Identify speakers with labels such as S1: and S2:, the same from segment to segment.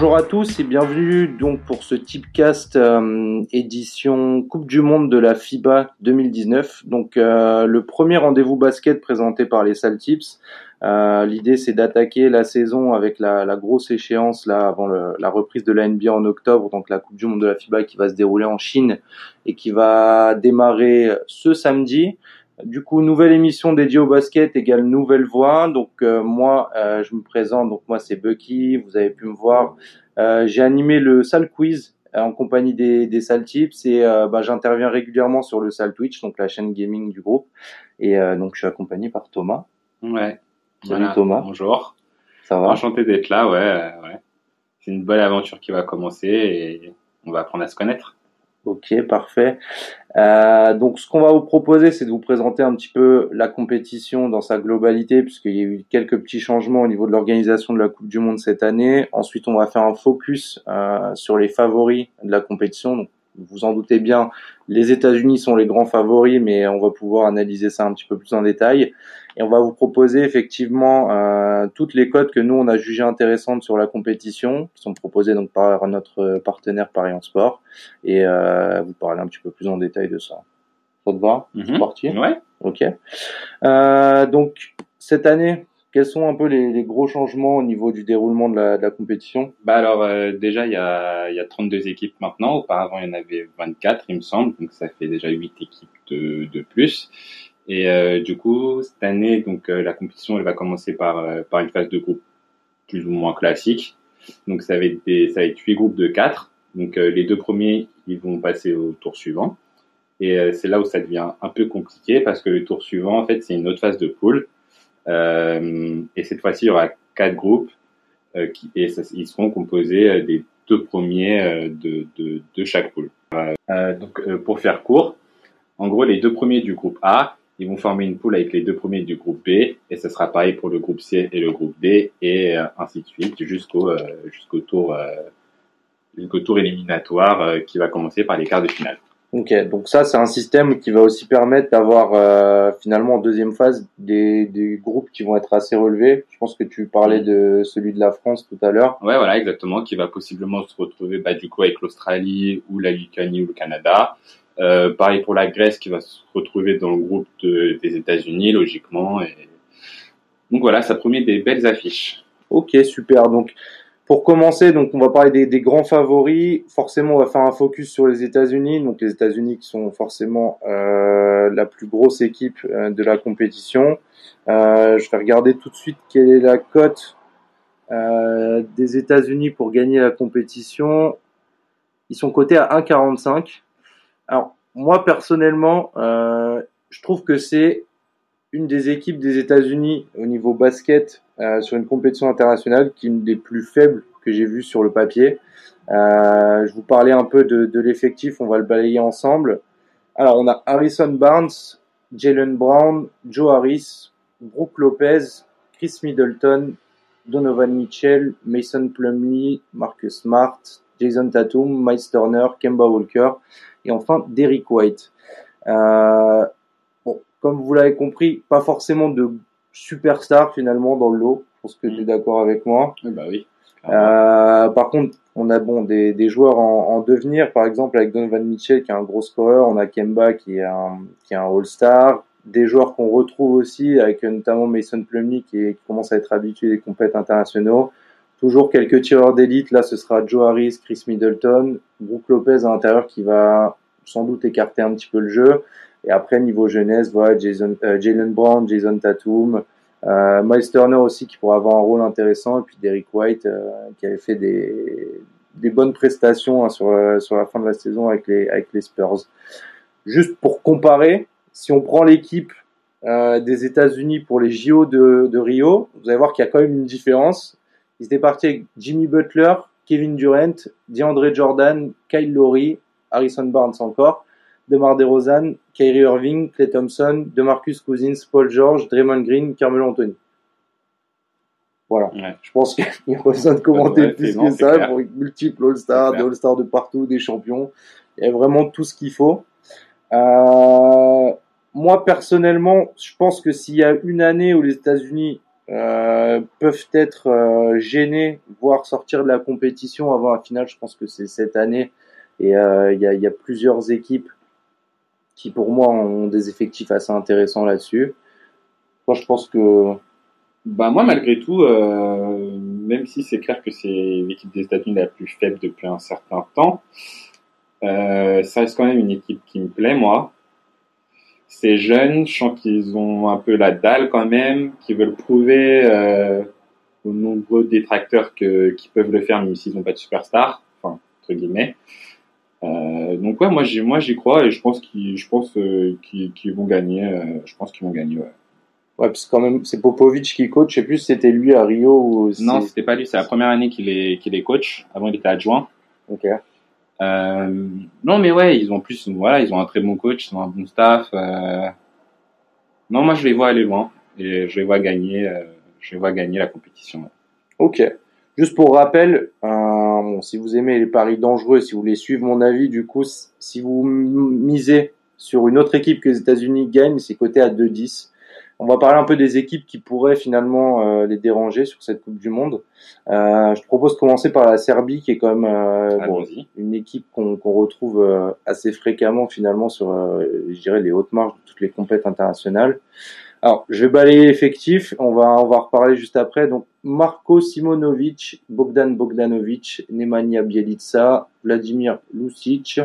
S1: Bonjour à tous et bienvenue donc pour ce Tipcast euh, édition Coupe du Monde de la FIBA 2019. Donc euh, le premier rendez-vous basket présenté par les Sales Tips. Euh, L'idée c'est d'attaquer la saison avec la, grosse échéance là avant la reprise de la NBA en octobre, donc la Coupe du Monde de la FIBA qui va se dérouler en Chine et qui va démarrer ce samedi. Du coup, nouvelle émission dédiée au basket égale nouvelle voix. Donc euh, moi, euh, je me présente. Donc moi, c'est Bucky. Vous avez pu me voir. Euh, j'ai animé le Sal Quiz en compagnie des, des Sal Tips et bah, j'interviens régulièrement sur le Sal Twitch, donc la chaîne gaming du groupe. Et donc je suis accompagné par Thomas.
S2: Ouais.
S1: Salut Thomas.
S2: Bonjour.
S1: Ça va?
S2: Enchanté d'être là. Ouais. ouais. C'est une belle aventure qui va commencer et on va apprendre à se connaître.
S1: Ok, parfait. Euh, donc, ce qu'on va vous proposer, c'est de vous présenter un petit peu la compétition dans sa globalité, puisqu'il y a eu quelques petits changements au niveau de l'organisation de la Coupe du Monde cette année. Ensuite, on va faire un focus euh, sur les favoris de la compétition. Vous en doutez bien, les États-Unis sont les grands favoris, mais on va pouvoir analyser ça un petit peu plus en détail. Et on va vous proposer effectivement euh, toutes les codes que nous on a jugées intéressantes sur la compétition, qui sont proposées donc par notre partenaire Paris en Sport, et euh, vous parler un petit peu plus en détail de ça. Ça te va? C'est parti
S2: Ouais.
S1: Ok. Euh, donc cette année, quels sont un peu les, les, gros changements au niveau du déroulement de la, de la compétition?
S2: Bah alors euh, déjà il y a, y a 32 équipes maintenant. Auparavant il y en avait 24 il me semble, donc ça fait déjà 8 équipes de, de plus. Et euh, du coup cette année donc euh, la compétition elle va commencer par euh, par une phase de groupe plus ou moins classique. Donc ça va être des, ça va être 8 groupes de 4. Donc euh, les deux premiers ils vont passer au tour suivant. Et euh, c'est là où ça devient un peu compliqué parce que le tour suivant en fait c'est une autre phase de poule. Euh, et cette fois-ci, il y aura quatre groupes euh, et ça, ils seront composés euh, des deux premiers de, de, chaque poule. Donc, pour faire court, en gros, les deux premiers du groupe A, ils vont former une poule avec les deux premiers du groupe B, et ce sera pareil pour le groupe C et le groupe D, et ainsi de suite jusqu'au jusqu'au tour jusqu'au tour éliminatoire qui va commencer par les quarts de finale.
S1: Ok, donc ça c'est un système qui va aussi permettre d'avoir euh, finalement en deuxième phase des, des, groupes qui vont être assez relevés. Je pense que tu parlais de celui de la France tout à l'heure.
S2: Ouais, voilà, exactement, qui va possiblement se retrouver bah, du coup avec l'Australie ou la Lituanie ou le Canada. Euh, pareil pour la Grèce qui va se retrouver dans le groupe de, des États-Unis logiquement. Et... Donc voilà, ça promet des belles affiches.
S1: Ok, super. Donc pour commencer, donc on va parler des, grands favoris. Forcément, on va faire un focus sur les États-Unis. Donc les États-Unis qui sont forcément euh, la plus grosse équipe euh, de la compétition. Euh, je vais regarder tout de suite quelle est la cote des États-Unis pour gagner la compétition. Ils sont cotés à 1,45. Alors moi personnellement, je trouve que c'est une des équipes des États-Unis au niveau basket euh, sur une compétition internationale qui est une des plus faibles que j'ai vues sur le papier. Euh, je vous parlais un peu de, l'effectif, on va le balayer ensemble. Alors on a Harrison Barnes, Jalen Brown, Joe Harris, Brooke Lopez, Chris Middleton, Donovan Mitchell, Mason Plumlee, Marcus Smart, Jason Tatum, Miles Turner, Kemba Walker et enfin Derrick White. Euh, bon, comme vous l'avez compris, pas forcément de superstar finalement dans le lot. Je pense que tu es d'accord avec moi.
S2: Bah oui.
S1: Euh, par contre, on a bon des, des joueurs en, en, devenir, par exemple avec Donovan Mitchell qui est un gros scoreur, on a Kemba qui est un qui est un All-Star, des joueurs qu'on retrouve aussi avec notamment Mason Plumlee qui, est, qui commence à être habitué des compètes internationaux. Toujours quelques tireurs d'élite, là ce sera Joe Harris, Chris Middleton, Brook Lopez à l'intérieur qui va sans doute écarter un petit peu le jeu. Et après, niveau jeunesse, voilà, Jason, euh, Jalen Brown, Jason Tatum, euh, Miles Turner aussi qui pourrait avoir un rôle intéressant, et puis Derrick White euh, qui avait fait des, des bonnes prestations hein, sur, sur la fin de la saison avec les, avec les Spurs. Juste pour comparer, si on prend l'équipe euh, des États-Unis pour les JO de, de Rio, vous allez voir qu'il y a quand même une différence. Ils étaient partis avec Jimmy Butler, Kevin Durant, DeAndre Jordan, Kyle Lowry, Harrison Barnes encore. DeMar DeRozan, Kyrie Irving, Clay Thompson, DeMarcus Cousins, Paul George, Draymond Green, Carmelo Anthony. Voilà.
S2: Ouais.
S1: Je pense qu'il n'y a pas besoin de commenter
S2: Ouais,
S1: plus que ça
S2: clair.
S1: pour une multiple All-Star,
S2: C'est
S1: des. All-Stars de partout, des champions. Il y a vraiment tout ce qu'il faut. Euh, moi, personnellement, je pense que s'il y a une année où les États-Unis euh, peuvent être euh, gênés, voire sortir de la compétition avant la finale. Je pense que c'est cette année. Et il y, a, y, a, plusieurs équipes qui, pour moi, ont des effectifs assez intéressants là-dessus. Moi, je pense que...
S2: Bah moi, malgré tout, même si c'est clair que c'est l'équipe des États-Unis la plus faible depuis un certain temps, ça reste quand même une équipe qui me plaît, moi ces jeunes, je sens qu'ils ont un peu la dalle quand même, qui veulent prouver euh, aux nombreux détracteurs que qui peuvent le faire même s'ils n'ont pas de superstar, enfin entre guillemets. Euh, donc ouais, moi j'y moi j'y crois et je pense qu'ils je pense euh, qu'ils vont gagner. Euh, je pense qu'ils vont gagner. Ouais.
S1: Ouais, parce que quand même c'est Popovic qui coach. Je sais plus si c'était lui à Rio ou.
S2: Non, c'était pas lui. C'est la première année qu'il est qu'il est coach. Avant il était adjoint.
S1: Ok.
S2: Euh, non, mais ouais, ils ont plus, voilà, ils ont un très bon coach, ils ont un bon staff. Euh... Non, moi je les vois aller loin et je les vois gagner, euh, je les vois gagner la compétition.
S1: Ok. Juste pour rappel, euh, bon, si vous aimez les paris dangereux, si vous voulez suivre mon avis, du coup, si vous misez sur une autre équipe que les États-Unis gagnent, c'est coté à 2-10. On va parler un peu des équipes qui pourraient finalement euh, les déranger sur cette Coupe du Monde. Euh, je te propose de commencer par la Serbie, qui est quand même euh, bon, une équipe qu'on retrouve euh, assez fréquemment finalement sur, je dirais, les hautes marges de toutes les compétitions internationales. Alors, je vais balayer effectif. On va on va reparler juste après. Donc, Marko Simonovic, Bogdan Bogdanovic, Nemanja Bielica, Vladimir Lucic,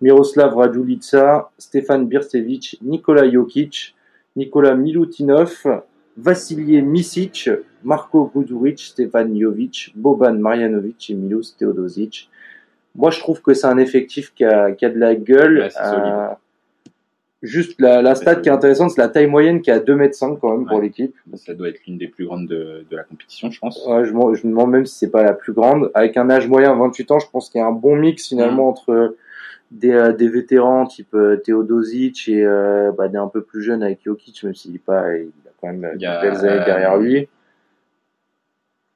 S1: Miroslav Radulica, Stefan Bircevic, Nikola Jokic, Nikola Milutinov, Vassilie Misic, Marko Guduric, Stefan Jovic, Boban Marjanovic et Milos Teodosic. Moi, je trouve que c'est un effectif qui a, qui a de la gueule. Juste la, la stat qui est intéressante, c'est la taille moyenne qui est à 2 mètres 5 quand même ouais. pour l'équipe.
S2: Ça doit être l'une des plus grandes de, de, la compétition, je pense.
S1: Ouais, je, je me demande même si c'est pas la plus grande. Avec un âge moyen 28 ans, je pense qu'il y a un bon mix finalement mmh. entre des, euh, des vétérans type euh, Teodosic et euh, bah, des un peu plus jeunes avec Jokic, même s'il pas, il a quand même a, belles années derrière lui.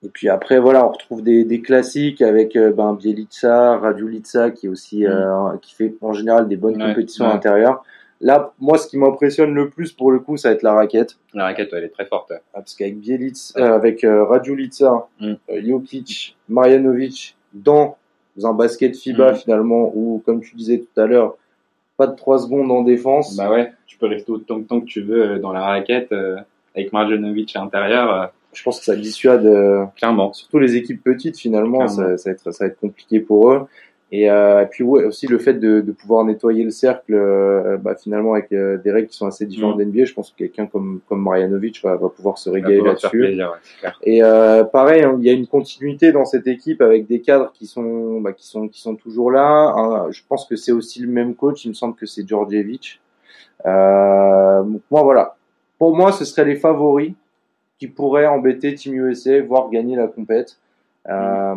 S1: Et puis après, voilà, on retrouve des, des classiques avec ben, Bielica, Radulica, qui est aussi, mm. euh, qui fait en général des bonnes ouais, compétitions ouais. intérieures. Là, moi, ce qui m'impressionne le plus pour le coup, ça va être la raquette.
S2: La raquette, elle est très forte.
S1: Ah, parce qu'avec Bielica, euh, avec euh, Radulica, mm. Jokic, Marjanovic, dans un basket FIBA mmh. finalement où, comme tu disais tout à l'heure, pas de 3 secondes en défense.
S2: Bah ouais, tu peux rester autant de temps que tu veux dans la raquette euh, avec Marjanovic à l'intérieur. Euh.
S1: Je pense que ça dissuade euh,
S2: clairement.
S1: Surtout les équipes petites finalement, ça, ça, va être, ça va être compliqué pour eux. Et, euh, et, puis ouais, aussi le fait de, de pouvoir nettoyer le cercle, euh, bah, finalement avec euh, des règles qui sont assez différentes mmh. d'NBA, je pense que quelqu'un comme comme Marjanovic va, va pouvoir se régaler là-dessus.
S2: Ouais,
S1: et euh, pareil, hein, il y a une continuité dans cette équipe avec des cadres qui sont bah, qui sont qui sont toujours là. Hein, je pense que c'est aussi le même coach. Il me semble que c'est Djordjevic. Euh, donc moi voilà, pour moi ce seraient les favoris qui pourraient embêter Team USA, voire gagner la compète. Euh,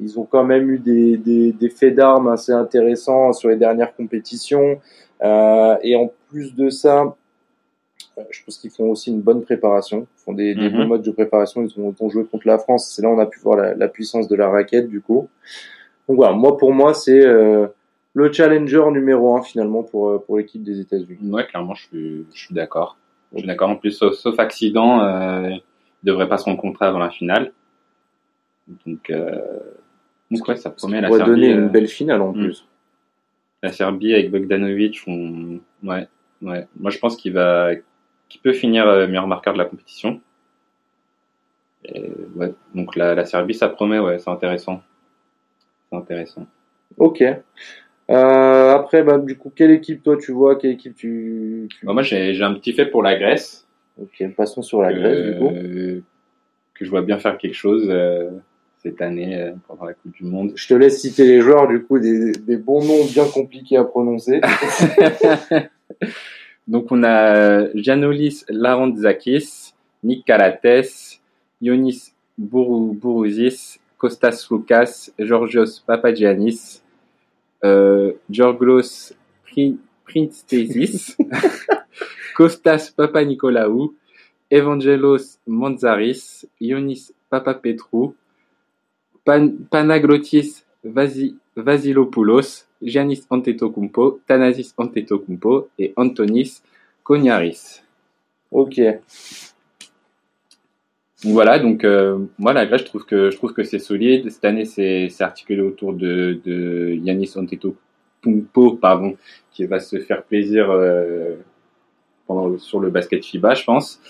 S1: ils ont quand même eu des, des, des faits d'armes assez intéressants sur les dernières compétitions. Euh, et en plus de ça, euh, je pense qu'ils font aussi une bonne préparation. Ils font des, des mm -hmm. bons modes de préparation. Ils ont, ont joué contre la France. C'est là où on a pu voir la, la, puissance de la raquette, du coup. Donc voilà, moi pour moi, c'est euh, le challenger numéro un finalement pour, euh, pour l'équipe des États-Unis.
S2: Ouais, clairement, je suis, je suis d'accord. Je suis d'accord. En plus, sauf, sauf accident, euh, il devrait pas se rencontrer avant la finale. Donc, euh, donc ouais, ça promet
S1: la Serbie. donner une belle finale en plus.
S2: La Serbie avec Bogdanovic, on... ouais, ouais. Moi, je pense qu'il va, qu'il peut finir euh, meilleur marqueur de la compétition. Et, ouais, donc la, la Serbie, ça promet, ouais, c'est intéressant. C'est intéressant.
S1: Ok. Euh, après, bah, du coup, quelle équipe toi tu vois Quelle équipe tu, tu...
S2: Bah, Moi, j'ai un petit fait pour la Grèce.
S1: Ok, passons sur la Grèce du coup.
S2: Que je vois bien faire quelque chose. Euh, cette année euh, pendant la Coupe du Monde.
S1: Je te laisse citer les joueurs, du coup, des, bons noms bien compliqués à prononcer.
S2: Donc on a Janolis Larantzakis, Nick Kalates, Ionis Bourouzis, Kostas Loukas, Georgios Papagiannis, euh, Georglos Prinstesis, Kostas Papanikolaou, Evangelos Manzaris, Ionis Papapetrou, Pan Panaglotis Vasi Vasilopoulos, Giannis Antetokounmpo, Thanasis Antetokounmpo et Antonis Koniaris.
S1: Ok.
S2: voilà, donc euh, moi la Grèce, je trouve que je trouve c'est solide. Cette année, c'est c'est articulé autour de de Yanis Antetokounmpo, pardon, qui va se faire plaisir euh, pendant sur le basket FIBA, je pense.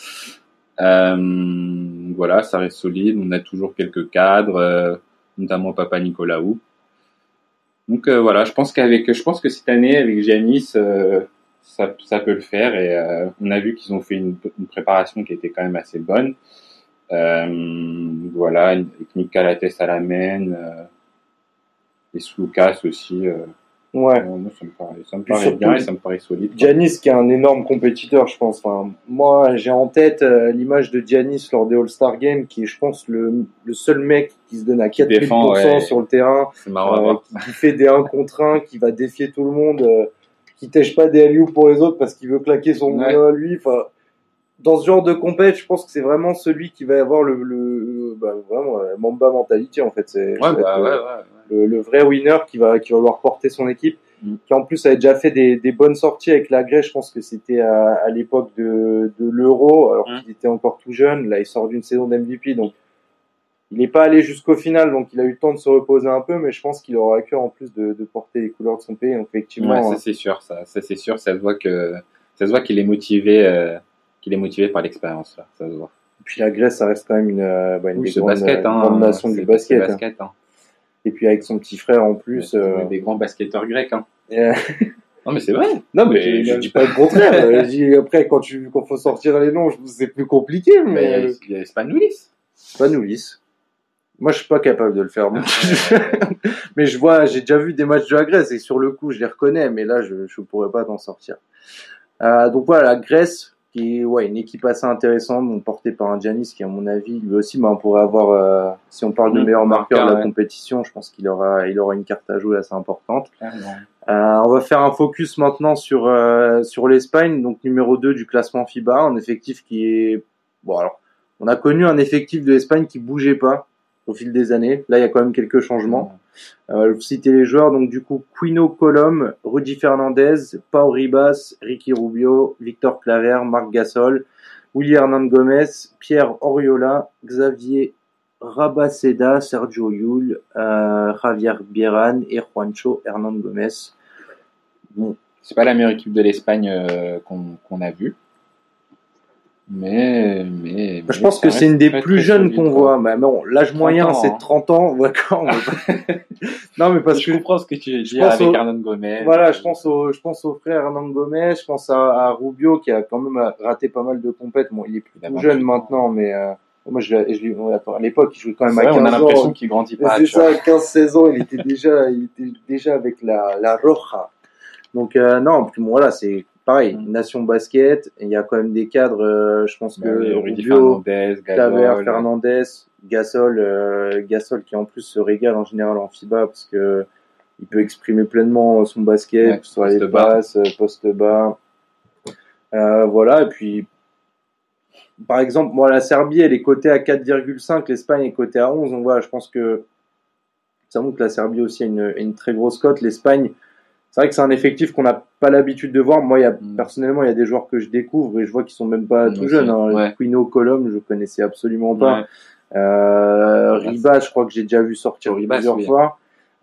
S2: Euh, voilà, ça reste solide. On a toujours quelques cadres, euh, notamment Papa Nicolaou. Donc euh, voilà, je pense que cette année avec Giannis, euh, ça, peut le faire et on a vu qu'ils ont fait une, préparation qui était quand même assez bonne. Voilà, avec Nick Lattes à la main, euh, et Slukas aussi.
S1: Ouais.
S2: moi, ça me paraît, ça me paraît
S1: surtout,
S2: bien et ça me paraît solide.
S1: Giannis qui est un énorme compétiteur, je pense. Enfin, moi, j'ai en tête euh, l'image de Giannis lors des All-Star Games, qui est, je pense, le, le seul mec qui se donne à 4000%
S2: défend, ouais.
S1: sur le terrain,
S2: C'est marrant à
S1: euh, qui, fait des 1 contre 1, qui va défier tout le monde, euh, qui tèche pas des alley pour les autres parce qu'il veut claquer son
S2: Ouais.
S1: à lui. Enfin, dans ce genre de compète, je pense que c'est vraiment celui qui va avoir le, le, bah, vraiment, la Mamba mentality, en fait. C'est,
S2: Ouais, bah, ouais,
S1: euh,
S2: ouais, ouais.
S1: le, le vrai winner qui va qui va vouloir porter son équipe
S2: Mm.
S1: qui en plus avait déjà fait des, des bonnes sorties avec la Grèce je pense que c'était à, à l'époque de, de l'Euro alors
S2: Mm.
S1: qu'il était encore tout jeune là il sort d'une saison d'MVP donc il n'est pas allé jusqu'au final donc il a eu le temps de se reposer un peu mais je pense qu'il aura à cœur en plus de, de porter les couleurs de son pays donc effectivement
S2: Ouais, ça c'est sûr, ça, ça c'est sûr, ça se voit que ça se voit qu'il est motivé, euh, qu'il est motivé par l'expérience là, ça se voit.
S1: Et puis la Grèce ça reste quand même une, euh, bah, une
S2: Oui,
S1: des
S2: ce
S1: grandes,
S2: basket,
S1: une
S2: hein,
S1: grande nation
S2: c'est-
S1: du basket, hein.
S2: basket, hein.
S1: et puis avec son petit frère en plus euh,
S2: des grands basketteurs grecs, hein. Non mais c'est vrai.
S1: non mais,
S2: Mais
S1: je,
S2: je
S1: dis pas le contraire Euh, je dis, après quand tu quand faut sortir les noms c'est plus compliqué mais,
S2: Mais il y a- Spanoulis.
S1: Pas Noulis. Moi, je suis pas capable de le faire. mais je vois, j'ai déjà vu des matchs de la Grèce et sur le coup, je les reconnais, mais là, je je pourrais pas t'en sortir. Euh, donc voilà, la Grèce, qui est ouais, une équipe assez intéressante, portée par un Giannis qui, à mon avis, lui aussi, ben, on pourrait avoir, euh, si on parle de meilleur marqueur de la
S2: ouais.
S1: compétition, je pense qu'il aura, il aura une carte à jouer assez importante. Euh, on va faire un focus maintenant sur euh, sur l'Espagne, donc numéro 2 du classement FIBA, un effectif qui est bon alors on a connu un effectif de l'Espagne qui bougeait pas au fil des années. Là, il y a quand même quelques changements. Euh, citer les joueurs, donc du coup Quino Colom, Rudy Fernandez, Pau Ribas, Ricky Rubio, Victor Claver, Marc Gasol, Willy Hernan Gomez, Pierre Oriola, Xavier Rabaceda, Sergio Yul, euh, Javier Bieran et Juancho Hernan Gomez. Bon,
S2: C'est pas la meilleure équipe de l'Espagne euh, qu'on a vue. Mais, mais,
S1: je
S2: mais
S1: pense que c'est une des
S2: très,
S1: plus
S2: très
S1: jeunes qu'on voit. Bah, bon, l'âge
S2: 30
S1: moyen
S2: ans,
S1: c'est
S2: hein.
S1: 30 ans, d'accord. mais- non mais parce
S2: je
S1: que
S2: comprends ce que tu veux
S1: je
S2: dire
S1: pense
S2: avec
S1: au-
S2: Hernan Gomez.
S1: Voilà, je pense au, je pense au frère Hernan Gomez, je pense à, à Rubio qui a quand même raté pas mal de compètes. Bon, il est plus
S2: Il a
S1: tout
S2: 28
S1: jeune
S2: ans.
S1: maintenant, mais euh, moi je, je, à l'époque il jouait quand même à
S2: vrai,
S1: 15
S2: on a l'impression
S1: ans.
S2: qu'il grandit
S1: Mais
S2: pas.
S1: C'est ça, 15-16 ans, il était déjà, il était déjà avec la, la Roja. Donc euh, non, puis bon, voilà, c'est pareil,
S2: Mm.
S1: nation basket. et Il y a quand même des cadres. euh, je pense que
S2: Bah oui, Rudy
S1: Rubio,
S2: Fernandez,
S1: Claver,
S2: Gasol.
S1: Fernandez, Gasol, euh, Gasol qui en plus se régale en général en FIBA parce que il peut exprimer pleinement son basket,
S2: Ouais,
S1: que ce soit les passes, poste bas. Euh, voilà, et puis par exemple, moi la Serbie elle est cotée à 4,5, l'Espagne est cotée à 11, donc voilà, je pense que ça montre que la Serbie aussi a une, a une très grosse cote. L'Espagne, c'est vrai que c'est un effectif qu'on n'a pas l'habitude de voir. Moi, y a,
S2: Mm.
S1: personnellement, il y a des joueurs que je découvre et je vois qu'ils sont même pas tout jeunes. Hein.
S2: ouais.
S1: Quino Colom, je connaissais absolument pas.
S2: Ouais.
S1: Euh, Ribas, je crois que j'ai déjà vu sortir
S2: Ribas,
S1: plusieurs
S2: oui.
S1: fois.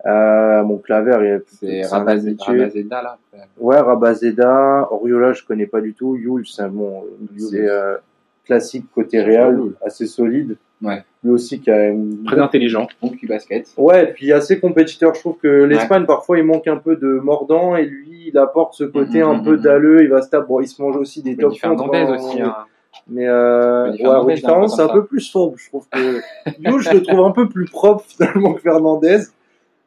S1: Euh, mon Claver,
S2: C'est. Rabazeda là.
S1: Ouais, Rabazeda, Oriola, je connais pas du tout. Yul, c'est bon,
S2: Yul.
S1: c'est euh, classique côté Real, assez solide.
S2: Ouais.
S1: Lui aussi qui a une
S2: Très intelligent, bon cul basket.
S1: Ouais, et puis assez compétiteur. Je trouve que l'Espagne, parfois, il manque un peu de mordant et lui, il apporte ce côté
S2: Mhm,
S1: un
S2: mhm,
S1: peu dalleux. Il va se taper. Bon, il se mange aussi des top
S2: Fernandez
S1: hein.
S2: aussi. Hein.
S1: Mais euh,
S2: Rudy
S1: ouais,
S2: c'est un peu
S1: plus sombre. Je trouve que Yul, je le trouve un peu plus propre finalement que Fernandez.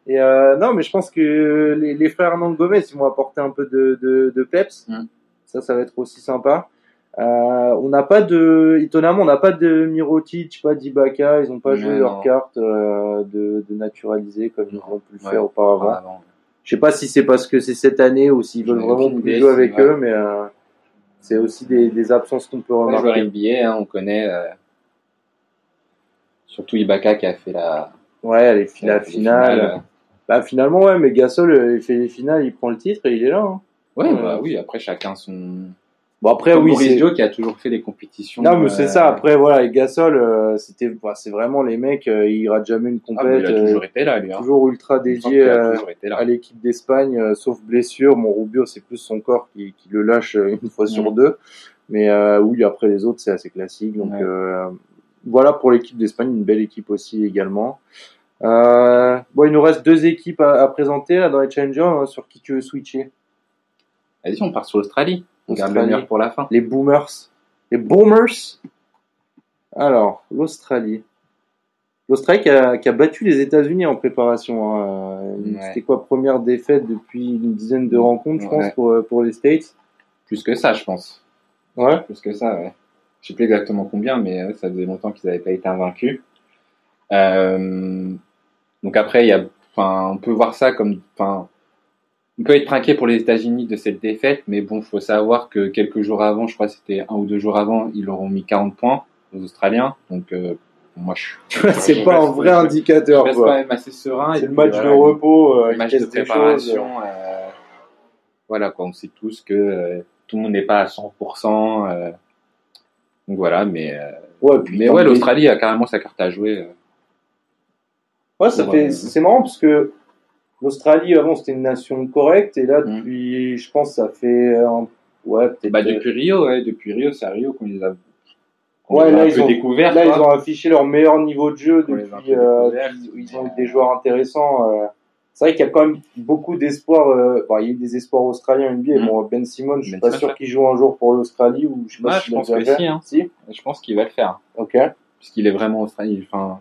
S1: Et euh, non, mais je pense que les, les frères Hernand Gomez, ils vont apporter un peu de, de, de peps.
S2: Mm.
S1: Ça, ça va être aussi sympa. Euh, on n'a pas de, étonnamment, on n'a pas de Mirotic, pas d'Ibaka. Ils n'ont pas joué
S2: non.
S1: leur carte euh, de, de naturaliser comme ils ont pu le
S2: Ouais.
S1: faire auparavant.
S2: Avant.
S1: Je sais pas si c'est parce que c'est cette année ou s'ils veulent vraiment plus jouer avec eux, mais euh, c'est aussi des, des absences qu'on peut
S2: Ouais,
S1: remarquer.
S2: NBA, hein, on connaît. Surtout Ibaka qui a fait la,
S1: Ouais, les la finale. Bah finalement ouais, mais Gasol il fait les finales, il prend le titre et il est là. Hein.
S2: Ouais. bah oui, après chacun son.
S1: Bon après
S2: Comme
S1: oui,
S2: Boris
S1: c'est
S2: Dio qui a toujours fait des compétitions.
S1: non mais c'est
S2: euh,
S1: ça. Après voilà, et Gasol, euh, c'était, bah, c'est vraiment les mecs, euh, il rate jamais une
S2: ah,
S1: compète,
S2: il a toujours été là, lui. Hein.
S1: toujours ultra dédié à l'équipe d'Espagne, sauf blessure. Mon Rubio, c'est plus son corps qui, qui le lâche une fois sur
S2: Mhm.
S1: deux. Mais oui, après les autres, c'est assez classique. Donc
S2: Ouais.
S1: voilà pour l'équipe d'Espagne, une belle équipe aussi également. Bon, il nous reste deux équipes à, à présenter là dans les challengers. hein, sur qui tu veux switcher?
S2: Vas-y, on part sur l'Australie. On garde le meilleur pour la fin.
S1: Les Boomers. Les Boomers. Alors, l'Australie. L'Australie qui a, qui a battu les États-Unis en préparation. hein. Euh,
S2: Ouais.
S1: C'était quoi première défaite depuis une dizaine de rencontres, je pense,
S2: Ouais.
S1: pour, euh, pour les States?
S2: Plus que ça, je pense.
S1: Ouais.
S2: Plus que ça, ouais. Je sais plus exactement combien, mais ça faisait longtemps qu'ils n'avaient pas été invaincus. Euh, donc après, il y a, on peut voir ça comme, enfin, on peut être trinqué pour les États-Unis de cette défaite, mais bon, faut savoir que quelques jours avant, je crois que c'était un ou deux jours avant, ils leur ont mis 40 points aux Australiens. Donc, euh, moi, je,
S1: c'est
S2: je
S1: pas un vrai
S2: je-
S1: indicateur,
S2: je reste quand
S1: quoi.
S2: même assez serein.
S1: C'est le match
S2: voilà,
S1: de repos, euh,
S2: le
S1: il
S2: match de préparation. euh, voilà, quoi, on sait tous que euh, tout le monde n'est pas à 100%. euh, donc voilà, mais, euh,
S1: Ouais, puis
S2: mais ouais, l'Australie a carrément sa carte à jouer. euh.
S1: Ouais, ça fait,
S2: euh,
S1: c'est marrant parce que l'Australie avant c'était une nation correcte et là
S2: Mm.
S1: depuis, je pense, ça fait, un- ouais, peut-être.
S2: Bah, depuis Rio, ouais, depuis Rio, c'est à Rio qu'on les a, qu'on
S1: Ouais,
S2: les a
S1: là,
S2: un
S1: ils ont-
S2: découverts.
S1: Là, ils ont affiché leur meilleur niveau de jeu
S2: On a
S1: depuis. euh, ils ont eu
S2: euh,
S1: des joueurs intéressants. euh. C'est vrai qu'il y a quand même beaucoup d'espoirs. euh, bon, il y a eu des espoirs australiens NBA.
S2: Mm.
S1: Bon, Ben Simmons, je suis
S2: Ben
S1: pas sûr qu'il joue un jour pour l'Australie ou je sais pas s'il
S2: je pense que si, hein.
S1: Si
S2: Je pense qu'il va le faire.
S1: Ok.
S2: Puisqu'il est vraiment australien. Enfin,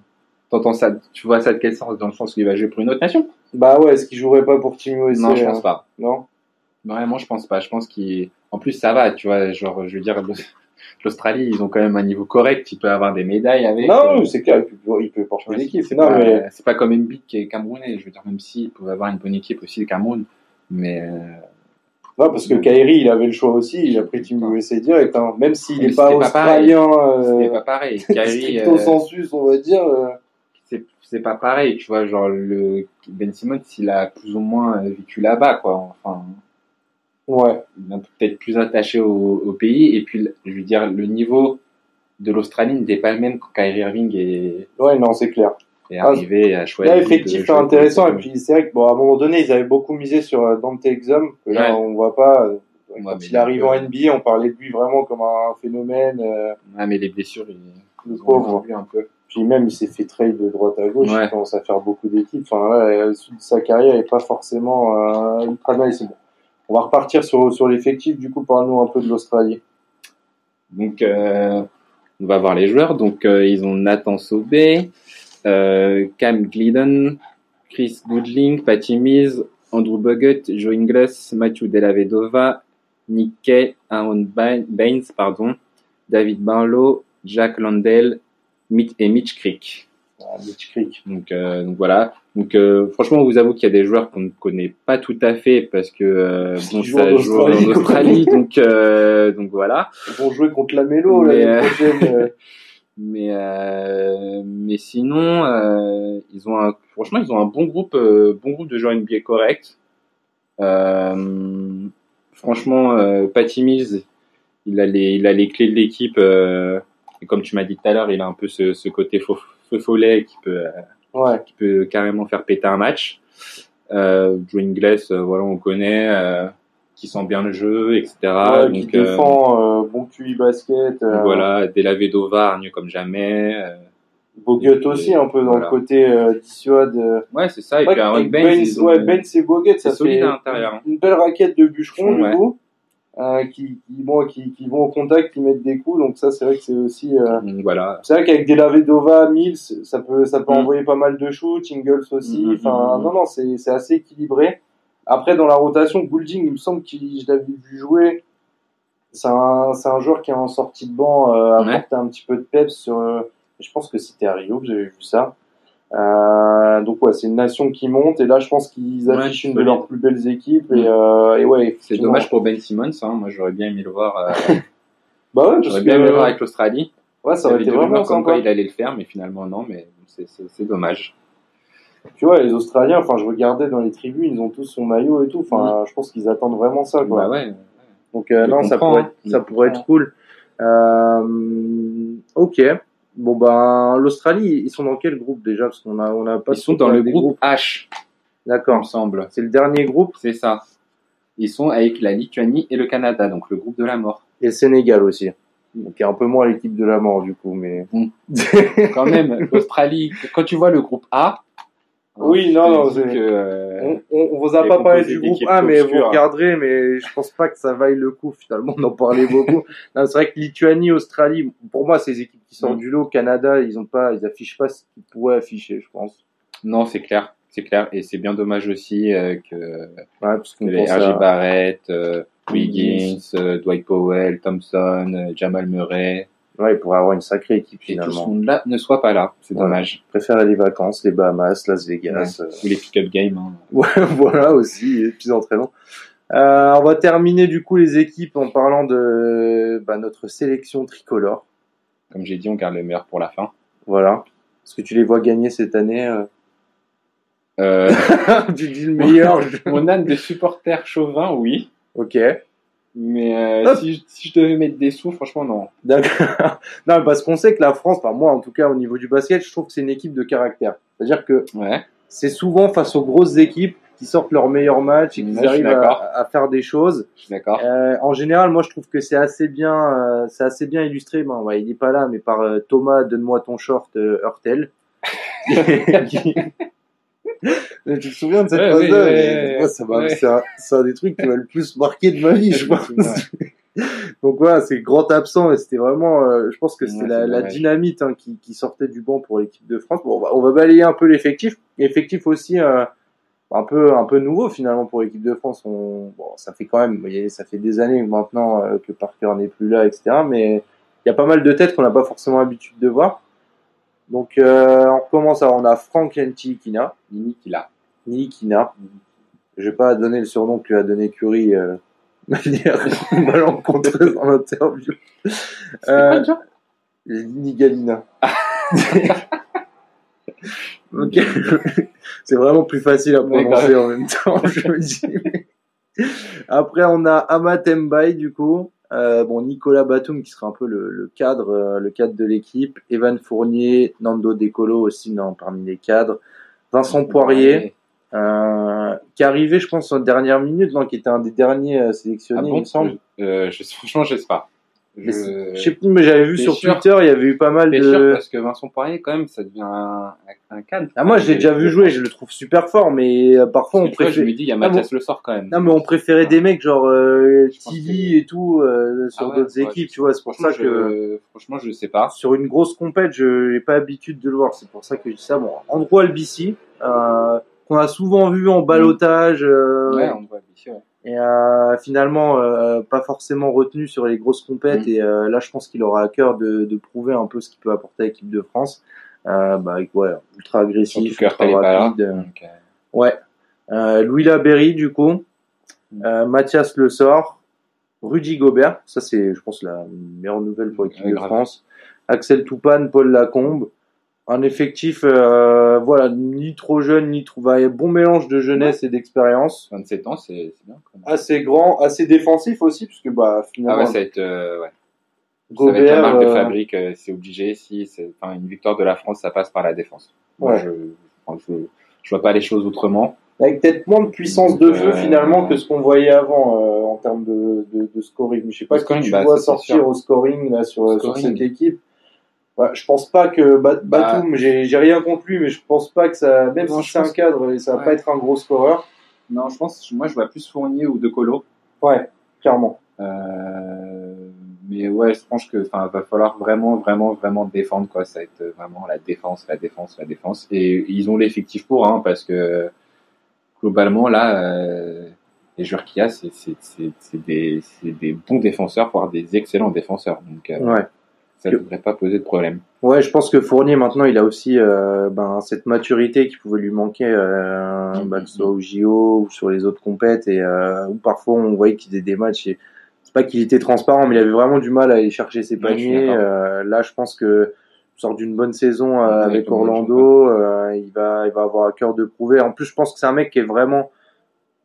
S2: t'entends ça, tu vois ça de quel sens Dans le sens qu'il va jouer pour une autre nation
S1: Bah ouais, est-ce qu'il jouerait pas pour Team USA
S2: Non, je
S1: hein
S2: pense pas.
S1: Non
S2: Vraiment, je pense pas. Je pense qu'il. En plus, ça va, tu vois. Genre, je veux dire, l'Australie, ils ont quand même un niveau correct. Il peut avoir des médailles avec.
S1: Non,
S2: euh,
S1: c'est clair, il peut, il peut porter
S2: ouais,
S1: l'équipe.
S2: C'est pas,
S1: mais
S2: pas comme Embiid qui est camerounais. Je veux dire, même s'il pouvait avoir une bonne équipe aussi, le Cameroun. Mais euh,
S1: non, parce que Kyrie, il avait le choix aussi. Il a pris Team. USA direct. Hein. Même s'il n'est pas
S2: c'était pas
S1: australien,
S2: c'était
S1: euh,
S2: pas pareil. Kyrie,
S1: stricto
S2: euh,
S1: sensus, on va dire.
S2: C'est c'est pas pareil. Tu vois, genre le Ben Simmons, il a plus ou moins euh, vécu là-bas, quoi. Enfin.
S1: Ouais.
S2: il est peut-être plus attaché au, au pays. Et puis, je veux dire, le niveau de l'Australie n'était pas le même quand Kyrie Irving est,
S1: Ouais, non, c'est clair.
S2: est
S1: Ah,
S2: arrivé à choisir.
S1: Là, effectif est intéressant. Et puis, c'est vrai que, bon, à un moment donné, ils avaient beaucoup misé sur euh, Dante Exum, que là,
S2: Ouais.
S1: on voit pas. euh,
S2: Ouais,
S1: Quand il arrive en NBA, on parlait de lui vraiment comme un phénomène. euh,
S2: Ah, mais les blessures, ils,
S1: le pauvre.
S2: un peu.
S1: Puis même, il s'est fait trade de droite à gauche.
S2: Ouais.
S1: Il commence à faire beaucoup d'équipes. Enfin, là, de sa carrière n'est pas forcément euh, ultra nice. On va repartir sur, sur l'effectif. Du coup, parle-nous un peu de l'Australie.
S2: Donc, euh, on va voir les joueurs. Donc, euh, ils ont Nathan Sobey, euh, Cam Glidden, Chris Goodling, Patty Mills, Andrew Bogut, Joe Ingles, Matthew Delavedova, Nick Kay, Aaron Bain- Baines, pardon, David Barlow, Jack Landell, et Mitch Creek.
S1: Ah, Mitch Creek.
S2: Donc, euh, donc voilà. Donc euh, franchement, on vous avoue qu'il y a des joueurs qu'on ne connaît pas tout à fait parce que euh, bon, ça
S1: en
S2: joue
S1: Australie,
S2: en Australie, donc euh, donc voilà.
S1: Ils vont jouer contre la Mélo
S2: euh,
S1: prochaine. euh.
S2: Mais euh, mais sinon, euh, ils ont un, franchement, ils ont un bon groupe, euh, bon groupe de joueurs NBA correct. Euh, franchement, euh, Patty Mills, il a les, il a les clés de l'équipe. Et comme tu m'as dit tout à l'heure, il a un peu ce, ce côté faux, feu follet qui peut, euh,
S1: Ouais.
S2: qui peut carrément faire péter un match. Euh, Joe Ingles, euh, voilà, on connaît, euh, qui sent bien le jeu, etc.
S1: Ouais, qui
S2: donc, euh,
S1: défend, bon QI basket.
S2: voilà, Della Vedova, hargneux comme jamais.
S1: Bogut aussi, un peu dans
S2: Voilà.
S1: le côté dissuade.
S2: Ouais, c'est ça. Et
S1: Ouais,
S2: puis Aaron
S1: ouais, Baines et Bogut, ça
S2: solide
S1: fait
S2: à l'intérieur, hein.
S1: une belle raquette de bûcheron, du coup. Euh, qui, qui, bon, qui, qui vont au contact, qui mettent des coups, donc ça c'est vrai que c'est aussi. euh,
S2: donc voilà.
S1: C'est vrai qu'avec des Lavedova, Mills, ça peut, ça peut
S2: Mm.
S1: envoyer pas mal de shoots, Ingles aussi.
S2: Mm, mm,
S1: Enfin,
S2: mm, mm.
S1: non, non, c'est, c'est assez équilibré. Après, dans la rotation, Goulding, il me semble que je l'avais vu jouer. C'est un, c'est un joueur qui est en sortie de banc, euh,
S2: Ouais.
S1: apporté un petit peu de peps sur, euh, je pense que c'était à Rio que j'avais vu ça. Euh, donc ouais, c'est une nation qui monte et là je pense qu'ils
S2: Ouais,
S1: affichent une de leurs plus belles équipes et, euh, et ouais.
S2: C'est dommage pour Ben Simmons. Hein. Moi, j'aurais bien aimé le voir. euh,
S1: Bah ouais,
S2: j'aurais bien aimé le voir avec l'Australie.
S1: ouais, ça aurait été vraiment sympa.
S2: quoi il allait le faire, mais finalement non. Mais c'est, dommage.
S1: Tu vois, les Australiens, enfin, je regardais dans les tribunes, ils ont tous son maillot et tout. Enfin, je pense qu'ils attendent vraiment ça, quoi.
S2: Bah ouais.
S1: Donc euh, non, ça pourrait,
S2: hein.
S1: ça pourrait être cool. Euh, ok. Bon ben l'Australie, ils sont dans quel groupe déjà? Parce qu'on a on a pas.
S2: Ils sont dans le groupe H,
S1: D'accord.
S2: semble.
S1: C'est le dernier groupe?
S2: C'est ça. Ils sont avec la Lituanie et le Canada, donc le groupe de la mort.
S1: et le Sénégal aussi. Donc il y a un peu moins l'équipe de la mort du coup, mais.
S2: Quand même, l'Australie, quand tu vois le groupe A,
S1: Oui,
S2: je
S1: non, non,
S2: que, euh,
S1: On, on, vous a pas parlé du groupe A, mais vous regarderez, mais je pense pas que ça vaille le coup finalement d'en parler beaucoup. C'est vrai que Lituanie, Australie, pour moi, c'est les équipes qui sortent
S2: Mm.
S1: du lot. Canada, ils ont pas, ils affichent pas ce qu'ils pourraient afficher, je pense.
S2: non, c'est clair, c'est clair, et c'est bien dommage aussi euh, que,
S1: Ouais, parce
S2: que
S1: qu'on
S2: les RJ
S1: à...
S2: Barrett, euh,
S1: Wiggins.
S2: Wiggins, euh, Dwight Powell, Thompson, euh, Jamal Murray,
S1: Ouais, ils pourraient avoir une sacrée équipe
S2: et tout ce
S1: finalement.
S2: monde-là ne soit pas là. C'est dommage.
S1: Je préfère les vacances, les Bahamas, Las Vegas. euh,
S2: Ou les pick-up games. hein.
S1: Ouais, voilà aussi, et puis entraînement. Euh, on va terminer du coup les équipes en parlant de bah, notre sélection tricolore.
S2: Comme j'ai dit, on garde le meilleur pour la fin.
S1: Voilà. Est-ce que tu les vois gagner cette année euh?
S2: Euh,
S1: Tu dis le meilleur.
S2: mon âne de supporter chauvin, oui.
S1: Ok.
S2: Mais euh, si, je- si je devais mettre des sous, franchement, non.
S1: D'accord. non, parce qu'on sait que la France, enfin moi en tout cas au niveau du basket, je trouve que c'est une équipe de caractère. C'est-à-dire que
S2: Ouais.
S1: c'est souvent face aux grosses équipes qui sortent leurs meilleurs matchs et
S2: Ouais,
S1: qui arrivent à, à faire des choses.
S2: D'accord.
S1: Euh, en général, moi je trouve que c'est assez bien, euh, c'est assez bien illustré. Bon, ouais, il est pas là, mais par euh, Thomas, donne-moi ton short, euh, Hurtel. tu te souviens de cette
S2: Ouais,
S1: phrase
S2: oui,
S1: là
S2: ouais,
S1: Moi, ça m'a-
S2: ouais.
S1: C'est un, c'est un des trucs qui m'a le plus marqué de ma vie, je pense.
S2: Ouais.
S1: Donc voilà, c'est grand absent et c'était vraiment, euh, je pense que c'était
S2: Ouais,
S1: la, dynamite hein, qui, qui sortait du banc pour l'équipe de France. Bon, on va, on va balayer un peu l'effectif. Effectif aussi euh, un peu un peu nouveau finalement pour l'équipe de France. On, bon, ça fait quand même, vous voyez, ça fait des années maintenant euh, que Parker n'est plus là, etc. Mais il y a pas mal de têtes qu'on n'a pas forcément l'habitude de voir. Donc euh, on commence, alors on a Frank Ntilikina,
S2: l'a.
S1: Nilikina. Je vais pas donner le surnom que lui a donné Curry euh, manière malencontreuse en interview. Euh,
S2: déjà
S1: Nigalina. ok. C'est vraiment plus facile à
S2: Ouais,
S1: prononcer en même temps, je me dis. Après, on a Amat Mbaye, du coup. Euh, bon, Nicolas Batum, qui sera un peu le, le cadre, euh, le cadre de l'équipe. Evan Fournier, Nando Decolo aussi, non, parmi les cadres. Vincent Poirier, euh, qui est arrivé, je pense, en dernière minute, non, qui était un des derniers
S2: Ah
S1: sélectionnés,
S2: bon
S1: il me semble.
S2: je, Franchement, je sais pas. Je,
S1: sais plus, mais j'avais vu sur
S2: sûr
S1: Twitter, il y avait eu pas mal de.
S2: sûr parce que Vincent Poirier, quand même, ça devient un, un cadre.
S1: Ah, moi, je l'ai déjà vu jouer, je le trouve super fort, mais euh, parfois on
S2: Parce tu vois, je
S1: préfère.
S2: me dis, il y a
S1: Ah,
S2: Mathias Le Sort quand même.
S1: Non, mais on préférait des mecs genre euh, Tilly
S2: que-
S1: et tout euh, sur
S2: Ah ouais,
S1: d'autres
S2: ouais,
S1: équipes, tu vois. C'est pour
S2: Franchement,
S1: ça que
S2: je, franchement, je sais pas.
S1: sur une grosse compète, je n'ai pas l'habitude de le voir. C'est pour ça que je dis ça. Bon, Andrew Albici, euh, qu'on a souvent vu en balotage, euh,
S2: Ouais, on voit ici, ouais.
S1: Et euh, finalement euh, pas forcément retenu sur les grosses compètes.
S2: Mm.
S1: Et euh, là, je pense qu'il aura à cœur de, de prouver un peu ce qu'il peut apporter à l'équipe de France. Euh, bah, ouais, ultra agressif, ultra rapide.
S2: Euh,
S1: Ouais. Euh, Louis Laberry, du coup.
S2: Mm.
S1: Euh, Mathias Le Sort. Rudy Gobert. Ça, c'est, je pense, la meilleure nouvelle pour l'équipe
S2: Ouais,
S1: de
S2: grave.
S1: France. Axel Toupane, Paul Lacombe. Un effectif, euh, voilà, ni trop jeune, ni trop, bah, bon mélange de jeunesse et d'expérience.
S2: 27 ans, c'est bien. Quand même.
S1: Assez grand, assez défensif aussi, puisque, bah,
S2: Ah
S1: finalement,
S2: ouais, ça va être, euh, ouais. Ça va être la marque de
S1: euh,
S2: fabrique, euh, c'est obligé. Si c'est, enfin, une victoire de la France, ça passe par la défense. Moi,
S1: Ouais.
S2: je, je, je vois pas les choses autrement.
S1: avec peut-être moins de puissance de feu
S2: Euh,
S1: finalement que ce qu'on voyait avant euh, en termes de, de, de scoring. Je sais pas si
S2: scoring,
S1: tu
S2: bah,
S1: vois sortir
S2: sûr.
S1: au scoring là sur, sur
S2: Scoring.
S1: cette équipe. Ouais, je pense pas que Bat-
S2: Bah.
S1: Batum, j'ai j'ai rien contre lui, mais je pense pas que ça, même
S2: Non,
S1: si c'est un cadre, ça va
S2: Ouais.
S1: pas être un gros scoreur.
S2: Non, je pense, moi, je vois plus Fournier ou De Colo.
S1: Ouais, clairement.
S2: Euh, mais ouais, je pense que, enfin, va falloir vraiment, vraiment, vraiment défendre, quoi. Ça va être vraiment la défense, la défense, la défense. Et ils ont l'effectif pour, hein, parce que, globalement, là, euh, les joueurs qu'il y a, c'est, des, des bons défenseurs, voire des excellents défenseurs. Donc, euh,
S1: Ouais.
S2: Ça ne devrait pas poser de problème.
S1: Ouais, je pense que Fournier maintenant, il a aussi euh, ben, cette maturité qui pouvait lui manquer, euh, que ce soit au JO ou sur les autres compètes, et euh, où parfois on voyait qu'il faisait des matchs. Et c'est pas qu'il était transparent, mais il avait vraiment du mal à aller chercher ses
S2: Ouais,
S1: paniers.
S2: d'accord.
S1: Euh, là, je pense que sort d'une bonne saison euh,
S2: Ouais,
S1: avec Orlando, euh, il va, il va avoir à cœur de prouver. En plus, je pense que c'est un mec qui est vraiment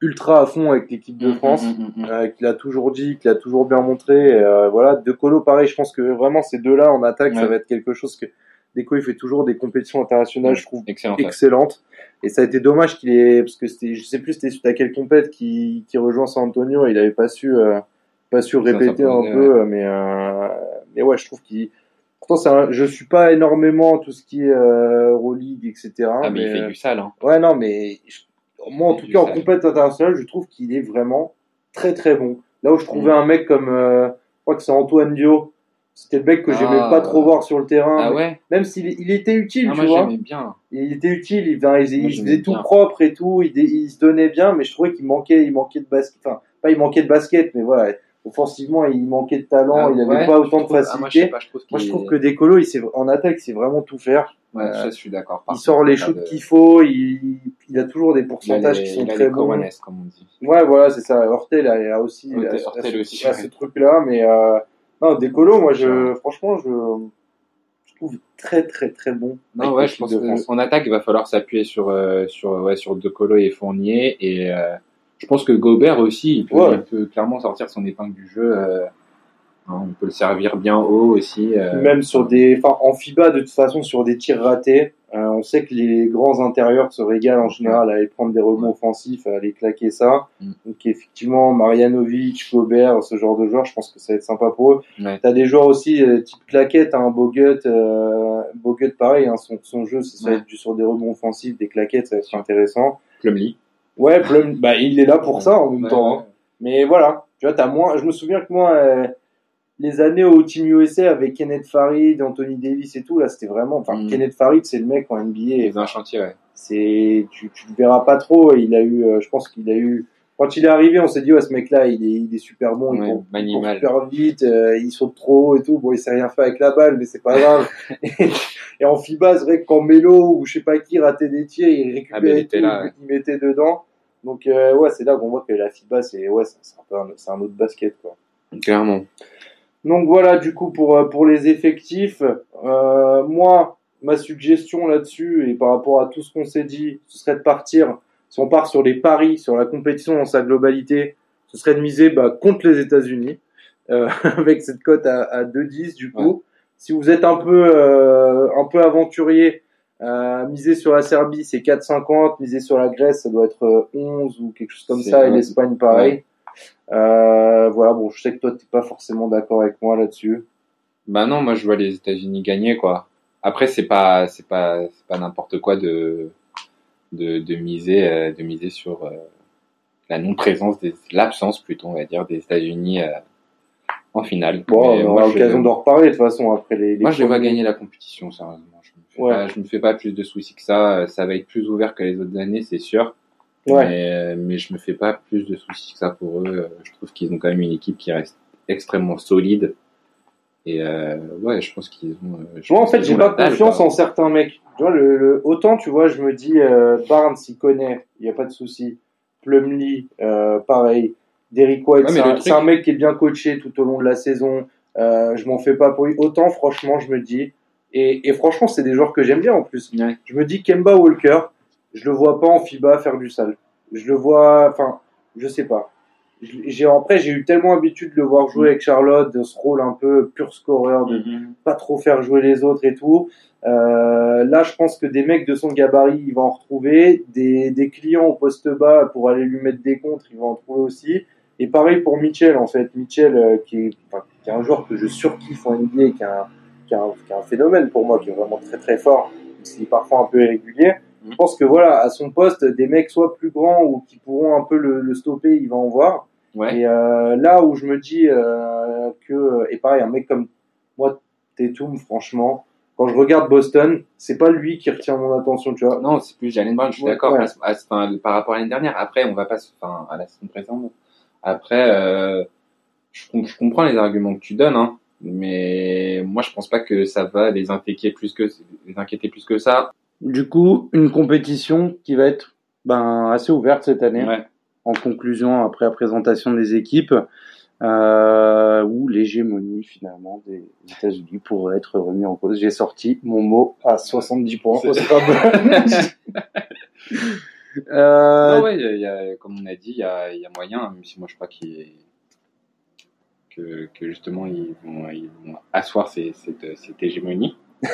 S1: ultra à fond avec l'équipe de
S2: Mm,
S1: France,
S2: mm, mm, mm.
S1: euh, qu'il a toujours dit, qu'il a toujours bien montré. et, euh, voilà, De Colo, pareil, je pense que vraiment ces deux-là en attaque, ça va être quelque chose que Deco il fait toujours des compétitions internationales, je trouve
S2: Excellent. ouais.
S1: excellentes. Et ça a été dommage qu'il ait, parce que c'était, je sais plus c'était suite à quelle compète qui, qui rejoint San Antonio, il avait pas su, euh, pas su
S2: Ça, ça
S1: répéter un peu, mais, mais ouais, je trouve qu'il, pourtant je suis pas énormément tout ce qui est, euh, Euroleague, etc.
S2: Ah, mais il fait du sale. Hein.
S1: Ouais, non, mais je- moi, en tout cas, en compète internationale, je trouve qu'il est vraiment très très bon. Là où je trouvais
S2: Mm.
S1: un mec comme, euh, je crois que c'est Antoine Dio, c'était le mec que j'aimais
S2: Ah.
S1: pas trop voir sur le terrain.
S2: Ah ouais
S1: Même s'il il était utile,
S2: ah,
S1: tu
S2: Moi,
S1: vois.
S2: j'aimais bien.
S1: Il était utile, il,
S2: j'aimais
S1: faisait tout
S2: bien.
S1: propre et tout, il, il se donnait bien, mais je trouvais qu'il manquait, il manquait de basket. Enfin, pas il manquait de basket, mais voilà, offensivement, il manquait de talent,
S2: Ah,
S1: il avait
S2: ouais,
S1: pas autant de
S2: trouve- ah, moi, je sais
S1: facilité.
S2: pas, je trouve
S1: Moi, je trouve
S2: est-
S1: que Décolo, il sait, en attaque, c'est vraiment tout faire.
S2: Ouais,
S1: euh,
S2: je suis d'accord.
S1: Il sort les shoots
S2: de-
S1: qu'il faut, il, il a toujours des
S2: a
S1: pourcentages
S2: les-
S1: qui sont
S2: il a
S1: très
S2: les
S1: bons.
S2: Corones, comme on dit.
S1: Ouais, voilà, c'est ça. Hortel a, a aussi,
S2: Hortel-
S1: a- a
S2: Hortel
S1: ce-
S2: aussi,
S1: a
S2: ouais.
S1: ce truc-là, mais euh, non, Décolo, moi, je, franchement, je, je trouve très, très, très bon.
S2: Non, ouais, je pense
S1: de
S2: qu'en attaque, il va falloir s'appuyer sur, euh, sur, ouais, sur De Colo et Fournier. Et euh, je pense que Gobert aussi, il peut,
S1: Ouais.
S2: il peut clairement sortir son épingle du jeu. euh, hein, on peut le servir bien haut aussi. euh,
S1: Même sur des, enfin, en FIBA, de toute façon, sur des tirs ratés, euh, on sait que les grands intérieurs se régalent en général à aller prendre des rebonds offensifs, à aller claquer ça.
S2: Mm.
S1: Donc, effectivement, Marianovic, Gobert, ce genre de joueurs, je pense que ça va être sympa pour eux.
S2: Ouais.
S1: T'as des joueurs aussi, euh, type claquette, un Bogut, euh, Bogut pareil, hein, son, son jeu, ça va être du, sur des rebonds offensifs, des claquettes, ça va être intéressant.
S2: Plumlee.
S1: Ouais, Plum, bah, il est là pour ça en même
S2: Ouais,
S1: temps.
S2: ouais.
S1: hein. Mais voilà, tu vois, t'as moins, je me souviens que moi, euh, les années au Team USA avec Kenneth Farid, Anthony Davis et tout, là, c'était vraiment, enfin,
S2: Mm.
S1: Kenneth Farid, c'est le mec en NBA,
S2: faisait un chantier, ouais.
S1: c'est, tu, tu le verras pas trop, il a eu, euh, je pense qu'il a eu, quand il est arrivé, on s'est dit, ouais, ce mec-là, il est, il est super bon, il court, il court super vite, euh, il saute trop haut et tout, bon, il sait rien faire avec la balle, mais c'est pas grave. et, et en FIBA, c'est vrai que quand Melo ou je sais pas qui ratait des tirs, il récupérait
S2: Ah,
S1: tout,
S2: là, ouais.
S1: il mettait dedans. Donc, euh, ouais, c'est là qu'on voit que la FIBA, c'est, ouais, c'est un peu un, c'est un autre basket, quoi.
S2: Clairement.
S1: Donc voilà, du coup, pour, euh, pour les effectifs, euh, moi, ma suggestion là-dessus, et par rapport à tout ce qu'on s'est dit, ce serait de partir, si on part sur les paris, sur la compétition dans sa globalité, ce serait de miser bah, contre les États-Unis, euh, avec cette cote à, à 2,10 du coup. Si vous êtes un peu, euh, un peu aventurier, euh, miser sur la Serbie, c'est 4,50, miser sur la Grèce, ça doit être euh, 11 ou quelque chose comme ça, et l'Espagne pareil. Euh, voilà, bon, je sais que toi, t'es pas forcément d'accord avec moi là-dessus.
S2: Bah non, moi je vois les États-Unis gagner quoi. Après c'est pas c'est pas c'est pas n'importe quoi de de de miser euh, de miser sur euh, la non présence des l'absence plutôt on va dire des États-Unis euh, en finale.
S1: Bon,
S2: Mais
S1: on aura l'occasion d'en reparler de toute façon après les. les
S2: Moi je
S1: premiers.
S2: gagner la compétition sérieusement. Je me fais
S1: Ouais.
S2: pas je me fais pas plus de soucis que ça. Ça va être plus ouvert que les autres années c'est sûr.
S1: Ouais.
S2: Mais, mais je me fais pas plus de soucis que ça pour eux. Je trouve qu'ils ont quand même une équipe qui reste extrêmement solide. Et euh, ouais, je pense qu'ils ont. euh, je
S1: Moi, en fait, j'ai pas
S2: dalle,
S1: confiance
S2: quoi.
S1: en certains mecs. Tu vois, le, le- autant, tu vois, je me dis, euh, Barnes, il connaît, il y a pas de souci. Plumlee, euh, pareil. Derrick White,
S2: Ouais,
S1: c'est un,
S2: truc-
S1: c'est un mec qui est bien coaché tout au long de la saison. Euh, je m'en fais pas pour lui. Autant, franchement, je me dis, et, et franchement, c'est des joueurs que j'aime bien en plus.
S2: Ouais.
S1: Je me dis Kemba Walker, je le vois pas en FIBA faire du sale. Je le vois, enfin, je sais pas. J'ai après j'ai eu tellement l'habitude de le voir jouer
S2: Mm.
S1: avec Charlotte, de ce rôle un peu pur scoreur, de
S2: Mhm.
S1: pas trop faire jouer les autres et tout. Euh, là, je pense que des mecs de son gabarit, il va en retrouver. Des, des clients au poste bas pour aller lui mettre des contres, il va en trouver aussi. Et pareil pour Mitchell, en fait. Mitchell, euh, qui, est, enfin, qui est un joueur que je surkiffe en NBA, qui est, un, qui, est un, qui est un phénomène pour moi, qui est vraiment très très fort, même s'il est parfois un peu irrégulier.
S2: Mhm.
S1: Je pense que voilà, à son poste, des mecs soit plus grands ou qui pourront un peu le, le stopper, il va en voir.
S2: Ouais.
S1: Et euh, là où je me dis euh, que, et pareil, un mec comme moi, Tatum, franchement, quand je regarde Boston, c'est pas lui qui retient mon attention, tu vois.
S2: Non, c'est plus Jalen Brown, je suis
S1: Ouais,
S2: d'accord.
S1: ouais.
S2: Enfin, par rapport à l'année dernière. Après, on va pas, se- enfin, à la saison présente. Après, euh, je, je comprends les arguments que tu donnes, hein, mais moi, je pense pas que ça va les inquiéter plus que les inquiéter plus que ça.
S1: Du coup, une compétition qui va être ben, assez ouverte cette année,
S2: Ouais.
S1: en conclusion, après la présentation des équipes, euh, où l'hégémonie finalement des États-Unis pourrait être remis en cause. J'ai sorti mon mot à 70 points.
S2: C'est-
S1: C'est pas mal.
S2: Euh... Non, ouais, y a, comme on a dit, il y a, y a, moyen, même si moi je crois qu'il est... que, que, justement ils vont, ils vont asseoir cette, cette hégémonie.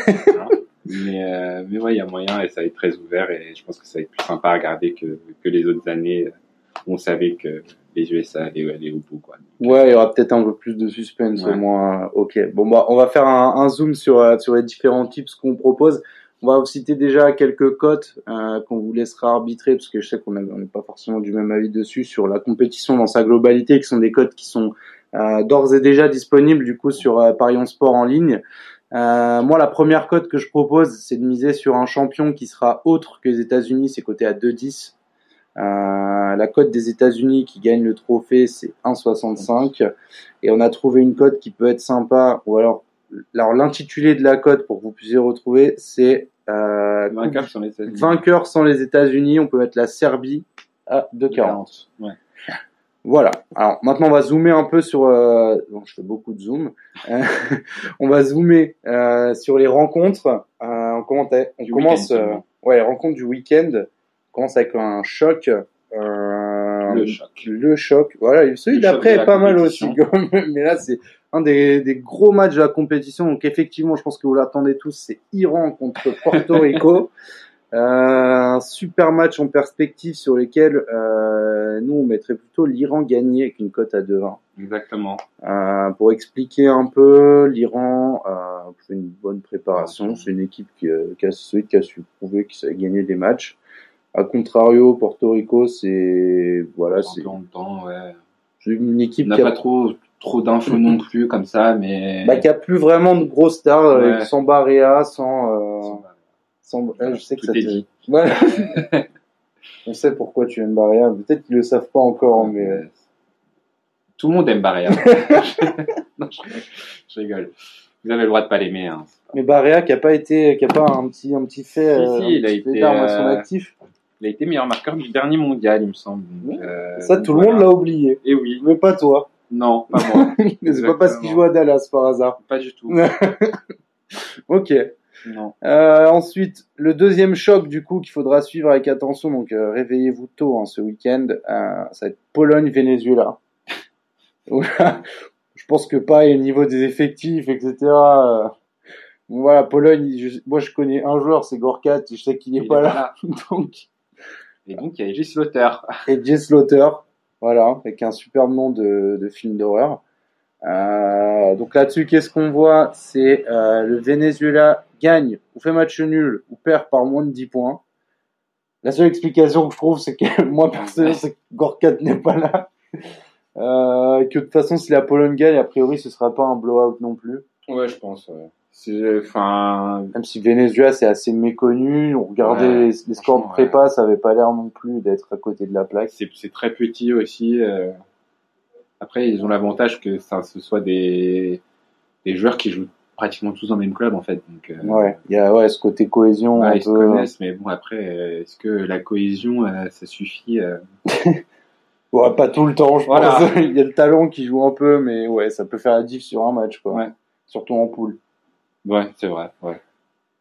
S2: mais, euh, mais ouais, il y a moyen et ça va être très ouvert et je pense que ça va être plus sympa à regarder que, que les autres années où on savait que les USA allaient, allaient au bout. Quoi.
S1: Ouais, il y aura peut-être un peu plus de suspense au moins. Ok, bon bah on va faire un, un zoom sur, euh, sur les différents tips qu'on propose. On va vous citer déjà quelques cotes euh, qu'on vous laissera arbitrer parce que je sais qu'on n'est pas forcément du même avis dessus sur la compétition dans sa globalité, qui sont des cotes qui sont euh, d'ores et déjà disponibles du coup sur euh, Parion Sport en ligne. Euh, moi, la première cote que je propose, c'est de miser sur un champion qui sera autre que les États-Unis, c'est coté à 2,10. Euh, la cote des États-Unis qui gagne le trophée, c'est 1,65. Et on a trouvé une cote qui peut être sympa, ou alors, alors l'intitulé de la cote pour que vous puissiez retrouver, c'est
S2: euh, vainqueur sans les États-Unis.
S1: On peut mettre la Serbie à 2,40. Ouais. Voilà. Alors maintenant on va zoomer un peu sur. Euh, bon, je fais beaucoup de zoom. Euh, on va zoomer euh, sur les rencontres. Euh, on, commence, on commence. Euh, ouais, les rencontres du week-end. On commence avec un choc.
S2: le choc.
S1: Le choc. Voilà. Celui d'après est pas mal aussi. Mais là c'est un des, des, gros matchs de la compétition. Donc effectivement, je pense que vous l'attendez tous. C'est Iran contre Porto Rico. Euh, un super match en perspective sur lequel euh, nous on mettrait plutôt l'Iran gagné avec une cote à 2-20.
S2: Exactement.
S1: Euh, pour expliquer un peu, l'Iran a fait une bonne préparation. C'est une équipe qui, qui, a, qui a su prouver qu'il savait gagner des matchs. A contrario, Porto Rico, c'est voilà, c'est
S2: ouais.
S1: une équipe
S2: qui n'a pas trop trop d'infos non plus comme ça, mais
S1: bah, qui a plus vraiment de grosses stars, ouais. sans Barea, sans. Euh... Sans... Ah, je sais que ça te... dit. Voilà. On sait pourquoi tu aimes Baria. Peut-être qu'ils le savent pas encore, mais. Euh,
S2: Tout le monde aime Baria. non, je, rigole. Vous avez le droit de pas l'aimer. Hein.
S1: Mais Baria qui a pas été, qui a pas un petit, un petit fait,
S2: si, si,
S1: euh,
S2: il a été
S1: à son actif.
S2: Il a été meilleur marqueur du dernier mondial, il me semble. Euh,
S1: ça, tout voilà. le monde l'a oublié.
S2: Et oui.
S1: Mais pas toi.
S2: Non, pas moi.
S1: c'est pas parce qu'il joue à Dallas par hasard.
S2: Pas du tout.
S1: ok.
S2: Non.
S1: Euh, ensuite, le deuxième choc du coup qu'il faudra suivre avec attention, donc euh, réveillez-vous tôt hein, ce week-end, euh, ça va être Pologne-Venezuela. je pense que pas au niveau des effectifs, etc. Euh, bon, voilà, Pologne, je, moi je connais un joueur, c'est Gorkat, je sais qu'il n'est pas là. là. donc...
S2: Et donc il y a Jess Slaughter.
S1: Et Jess Slaughter, voilà, avec un super nom de, de film d'horreur. Euh, donc là-dessus, qu'est-ce qu'on voit? C'est euh, le Venezuela gagne ou fait match nul ou perd par moins de 10 points. La seule explication que je trouve, c'est que moi personnellement, c'est que Gorkat n'est pas là. Euh, que de toute façon, si la Pologne gagne, a priori, ce sera pas un blowout non plus.
S2: Ouais, je pense. Ouais. Enfin,
S1: même si Venezuela c'est assez méconnu, on regardait ouais, les, les scores de prépa, ouais. ça avait pas l'air non plus d'être à côté de la plaque.
S2: C'est très petit aussi. Euh... Après, ils ont l'avantage que ça, ce soit des, des joueurs qui jouent pratiquement tous dans le même club en fait. Donc,
S1: euh, ouais, il y a ouais, ce côté cohésion.
S2: Ouais,
S1: un
S2: ils
S1: peu...
S2: se connaissent, mais bon après, est-ce que la cohésion, euh, ça suffit euh...
S1: Ouais, pas tout le temps, je voilà. pense. il y a le talent qui joue un peu, mais ouais, ça peut faire la diff sur un match, quoi.
S2: Ouais.
S1: Surtout en poule.
S2: Ouais, c'est vrai. Ouais.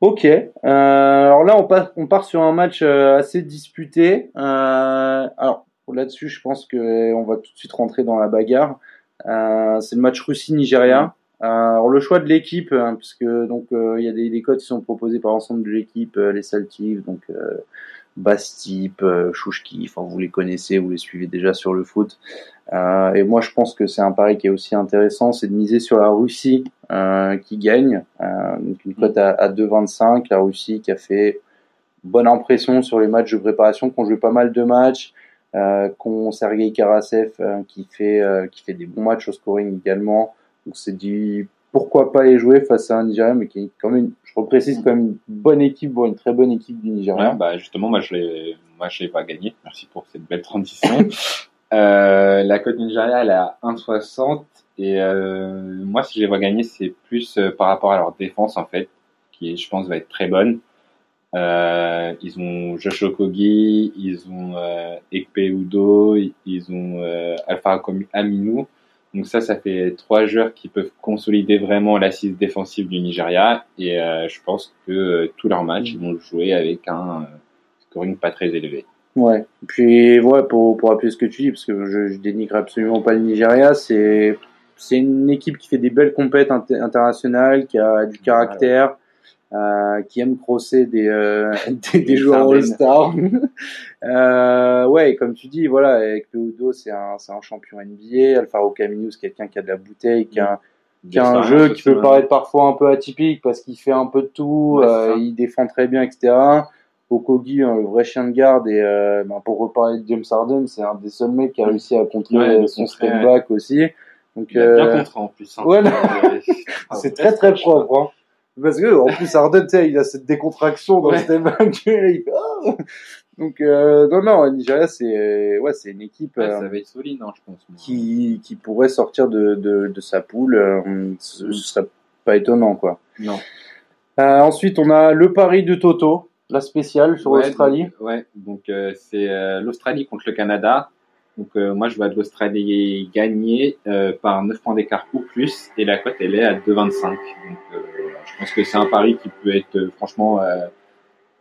S1: Ok. Euh, alors là, on, passe, on part sur un match euh, assez disputé. Euh, alors là-dessus, je pense que on va tout de suite rentrer dans la bagarre. Euh, c'est le match Russie-Nigeria. Euh, alors le choix de l'équipe, hein, puisque donc euh, il y a des, des codes qui sont proposés par l'ensemble de l'équipe, euh, les Celtics, donc Bastip, Chouchki, enfin vous les connaissez, vous les suivez déjà sur le foot. Euh, et moi je pense que c'est un pari qui est aussi intéressant, c'est de miser sur la Russie euh, qui gagne, euh, donc une cote à, à 2,25, la Russie qui a fait bonne impression sur les matchs de préparation, qui ont joué pas mal de matchs, qu'on Sergei Karasev qui fait qui fait des bons matchs au scoring également. Donc c'est dit pourquoi pas les jouer face à un Nigeria, mais qui est quand même, je reprécise quand même une bonne équipe, une très bonne équipe du Nigeria.
S2: Ouais, bah justement, moi je l'ai, moi je l'ai pas gagné. Merci pour cette belle transition. euh, la cote Nigeria elle est à 1,60 et euh, moi si je les vois gagner, c'est plus euh, par rapport à leur défense en fait, qui je pense va être très bonne. Euh, ils ont Josh Okogi, ils ont euh, Ekpe Udo, ils ont euh, Alpha Aminu. Donc ça, ça fait trois joueurs qui peuvent consolider vraiment l'assise défensive du Nigeria. Et euh, je pense que euh, tous leurs matchs, ils vont jouer avec un euh, scoring pas très élevé.
S1: Ouais. Puis ouais, pour pour appuyer ce que tu dis, parce que je, je dénigre absolument pas le Nigeria, c'est c'est une équipe qui fait des belles compètes internationales, qui a du caractère, euh, qui aime crosser des euh, des, des joueurs All-Star. euh, ouais, comme tu dis, voilà, avec Peudo, c'est un c'est un champion NBA. Alfaro Camino, c'est quelqu'un qui a de la bouteille, qui a qui a un jeu qui peut paraître parfois un peu atypique parce qu'il fait un peu de tout, euh, il défend très bien, etc. Okogi, un vrai chien de garde, et euh, ben, pour reparler de James Harden, c'est un des seuls mecs qui a réussi à contrer son step back aussi.
S2: Donc, il a bien euh, contré en plus. Hein.
S1: C'est très très propre. Hein. Parce que en plus Harden, il a cette décontraction dans le step back. Oh donc euh, non non, Nigeria c'est ouais c'est une équipe
S2: ouais, ça va être solide, hein, je pense.
S1: Qui qui pourrait sortir de de, de sa poule, euh, ce, ce serait pas étonnant quoi.
S2: Non.
S1: Euh, ensuite on a le pari de Toto la spéciale sur l'Australie.
S2: Ouais, donc euh, c'est euh, l'Australie contre le Canada. Donc euh, moi je vois l'Australie gagner par 9 points d'écart ou plus et la cote elle est à 2,25. Donc je pense que c'est un pari qui peut être franchement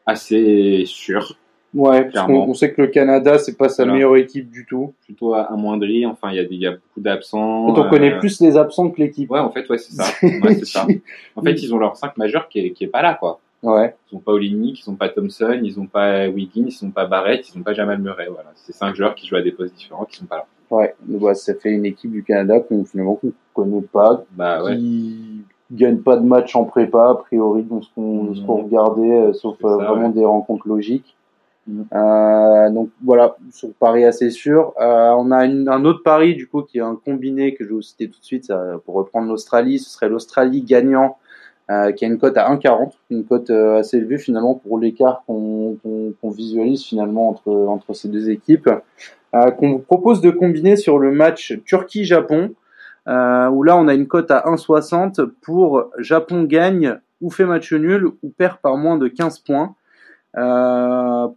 S2: assez sûr.
S1: Ouais, parce on, sait que le Canada c'est pas sa meilleure équipe du tout.
S2: Plutôt amoindri. Enfin il y a, y a beaucoup d'absents.
S1: On connaît plus les absents que l'équipe.
S2: Ouais en fait ouais c'est ça. ouais, c'est ça. En fait ils ont leur 5 majeur qui est, qui est pas là quoi.
S1: Ouais.
S2: Ils n'ont pas Olinik, ils n'ont pas Thompson, ils n'ont pas Wiggins, ils n'ont pas Barrett, ils n'ont pas Jamal Murray. Voilà, c'est cinq joueurs qui jouent à des postes différents qui sont pas là.
S1: Ouais, bah, ça fait une équipe du Canada qu'on finalement qu'on connaît pas,
S2: bah, ouais.
S1: qui gagne pas de match en prépa a priori dans ce qu'on ce qu'on regardait, euh, sauf euh, vraiment des rencontres logiques. Mm. Euh, donc voilà, sur Paris assez sûr. Euh, on a une, un autre pari du coup qui est un combiné que je vais vous citer tout de suite ça, pour reprendre l'Australie. Ce serait l'Australie gagnant euh, qui a une cote à 1,40, une cote euh, assez élevée finalement pour l'écart qu'on visualise finalement entre, entre ces deux équipes, euh, qu'on vous propose de combiner sur le match Turquie-Japon, où là on a une cote à 1,60 pour Japon gagne ou fait match nul ou perd par moins de 15 points.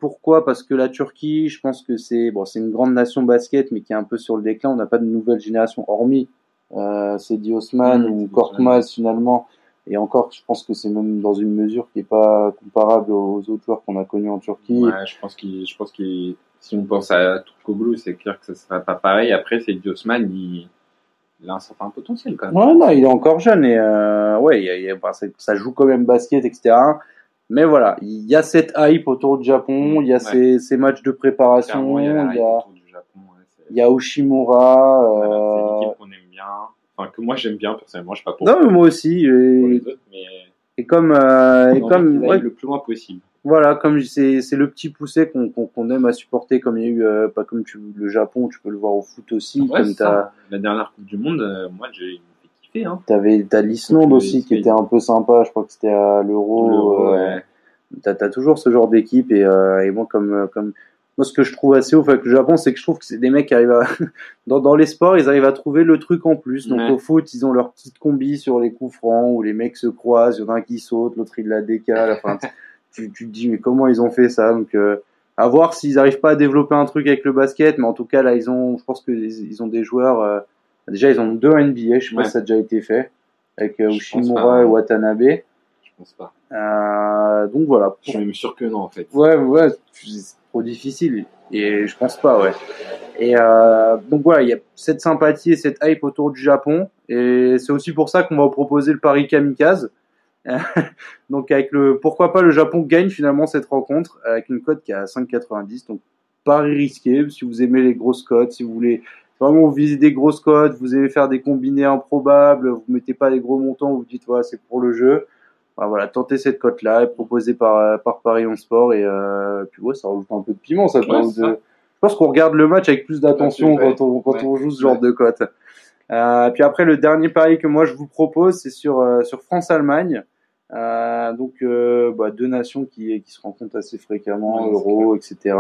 S1: Pourquoi? Parce que la Turquie, je pense que c'est bon, c'est une grande nation basket, mais qui est un peu sur le déclin. On n'a pas de nouvelle génération, hormis euh, c'est Osman mmh, ou Korkmaz finalement, et encore, je pense que c'est même dans une mesure qui est pas comparable aux autres joueurs qu'on a connus en Turquie.
S2: Ouais, je pense qu'il, je pense qu'il, si on pense à Turkoglu, c'est clair que ça sera pas pareil. Après, c'est Diosman, il, il a un certain potentiel quand même.
S1: Ouais, non, il est encore jeune et euh, ouais, il y a, il y a, bah, ça joue quand même basket, etc. Mais voilà, il y a cette hype autour du Japon, il y a ces, ces matchs de préparation, il y a, il y a, il y a Oshimura.
S2: Euh... c'est l'équipe qu'on aime bien enfin que moi j'aime bien personnellement, je sais pas pourquoi.
S1: Non, mais moi aussi. Et, autres, mais... et comme euh, et comme
S2: ouais, le plus loin possible.
S1: Voilà, comme c'est c'est le petit poussé qu'on qu'on aime à supporter, comme il y a eu euh, pas comme tu le Japon, tu peux le voir au foot aussi.
S2: Ouais,
S1: comme
S2: t'as la dernière Coupe du Monde, euh, moi j'ai kiffé. Hein.
S1: T'avais t'as l'Islande aussi qui était un peu sympa. Je crois que c'était à l'Euro.
S2: Ouais.
S1: T'as as toujours ce genre d'équipe et et moi comme comme moi, ce que je trouve assez ouf avec le Japon, c'est que je trouve que c'est des mecs qui arrivent à, dans, dans les sports, ils arrivent à trouver le truc en plus. Donc, au foot, ils ont leur petite combi sur les coups francs où les mecs se croisent, il y en a un qui saute, l'autre il la décale. Enfin, tu, tu te dis, mais comment ils ont fait ça? Donc, euh, à voir s'ils arrivent pas à développer un truc avec le basket, mais en tout cas, là, ils ont, je pense que ils ont des joueurs, euh, déjà, ils ont deux NBA, je sais pas si ça a déjà été fait, avec euh, Ushimura et Watanabe.
S2: Je pense pas.
S1: Euh, donc voilà.
S2: Je suis même sûr que non, en fait.
S1: Ouais, ouais, trop difficile. Et je pense pas, ouais. Et euh, donc voilà, il y a cette sympathie et cette hype autour du Japon. Et c'est aussi pour ça qu'on va vous proposer le pari kamikaze. donc avec le pourquoi pas le Japon gagne finalement cette rencontre avec une cote qui est à 5,90. Donc pari risqué si vous aimez les grosses cotes, si vous voulez vraiment vous visez des grosses cotes, vous aimez faire des combinés improbables, vous mettez pas des gros montants, vous dites ouais c'est pour le jeu voilà, tenter cette cote-là, proposée par, euh, par Paris en Sport, et euh, puis ouais, ça rajoute un peu de piment, ça. Ouais, de... Je pense qu'on regarde le match avec plus d'attention quand, on, quand on joue ce genre de cote. Euh, puis après, le dernier pari que moi je vous propose, c'est sur, euh, sur France-Allemagne. Euh, donc euh, bah, deux nations qui, qui se rencontrent assez fréquemment, Euro, etc.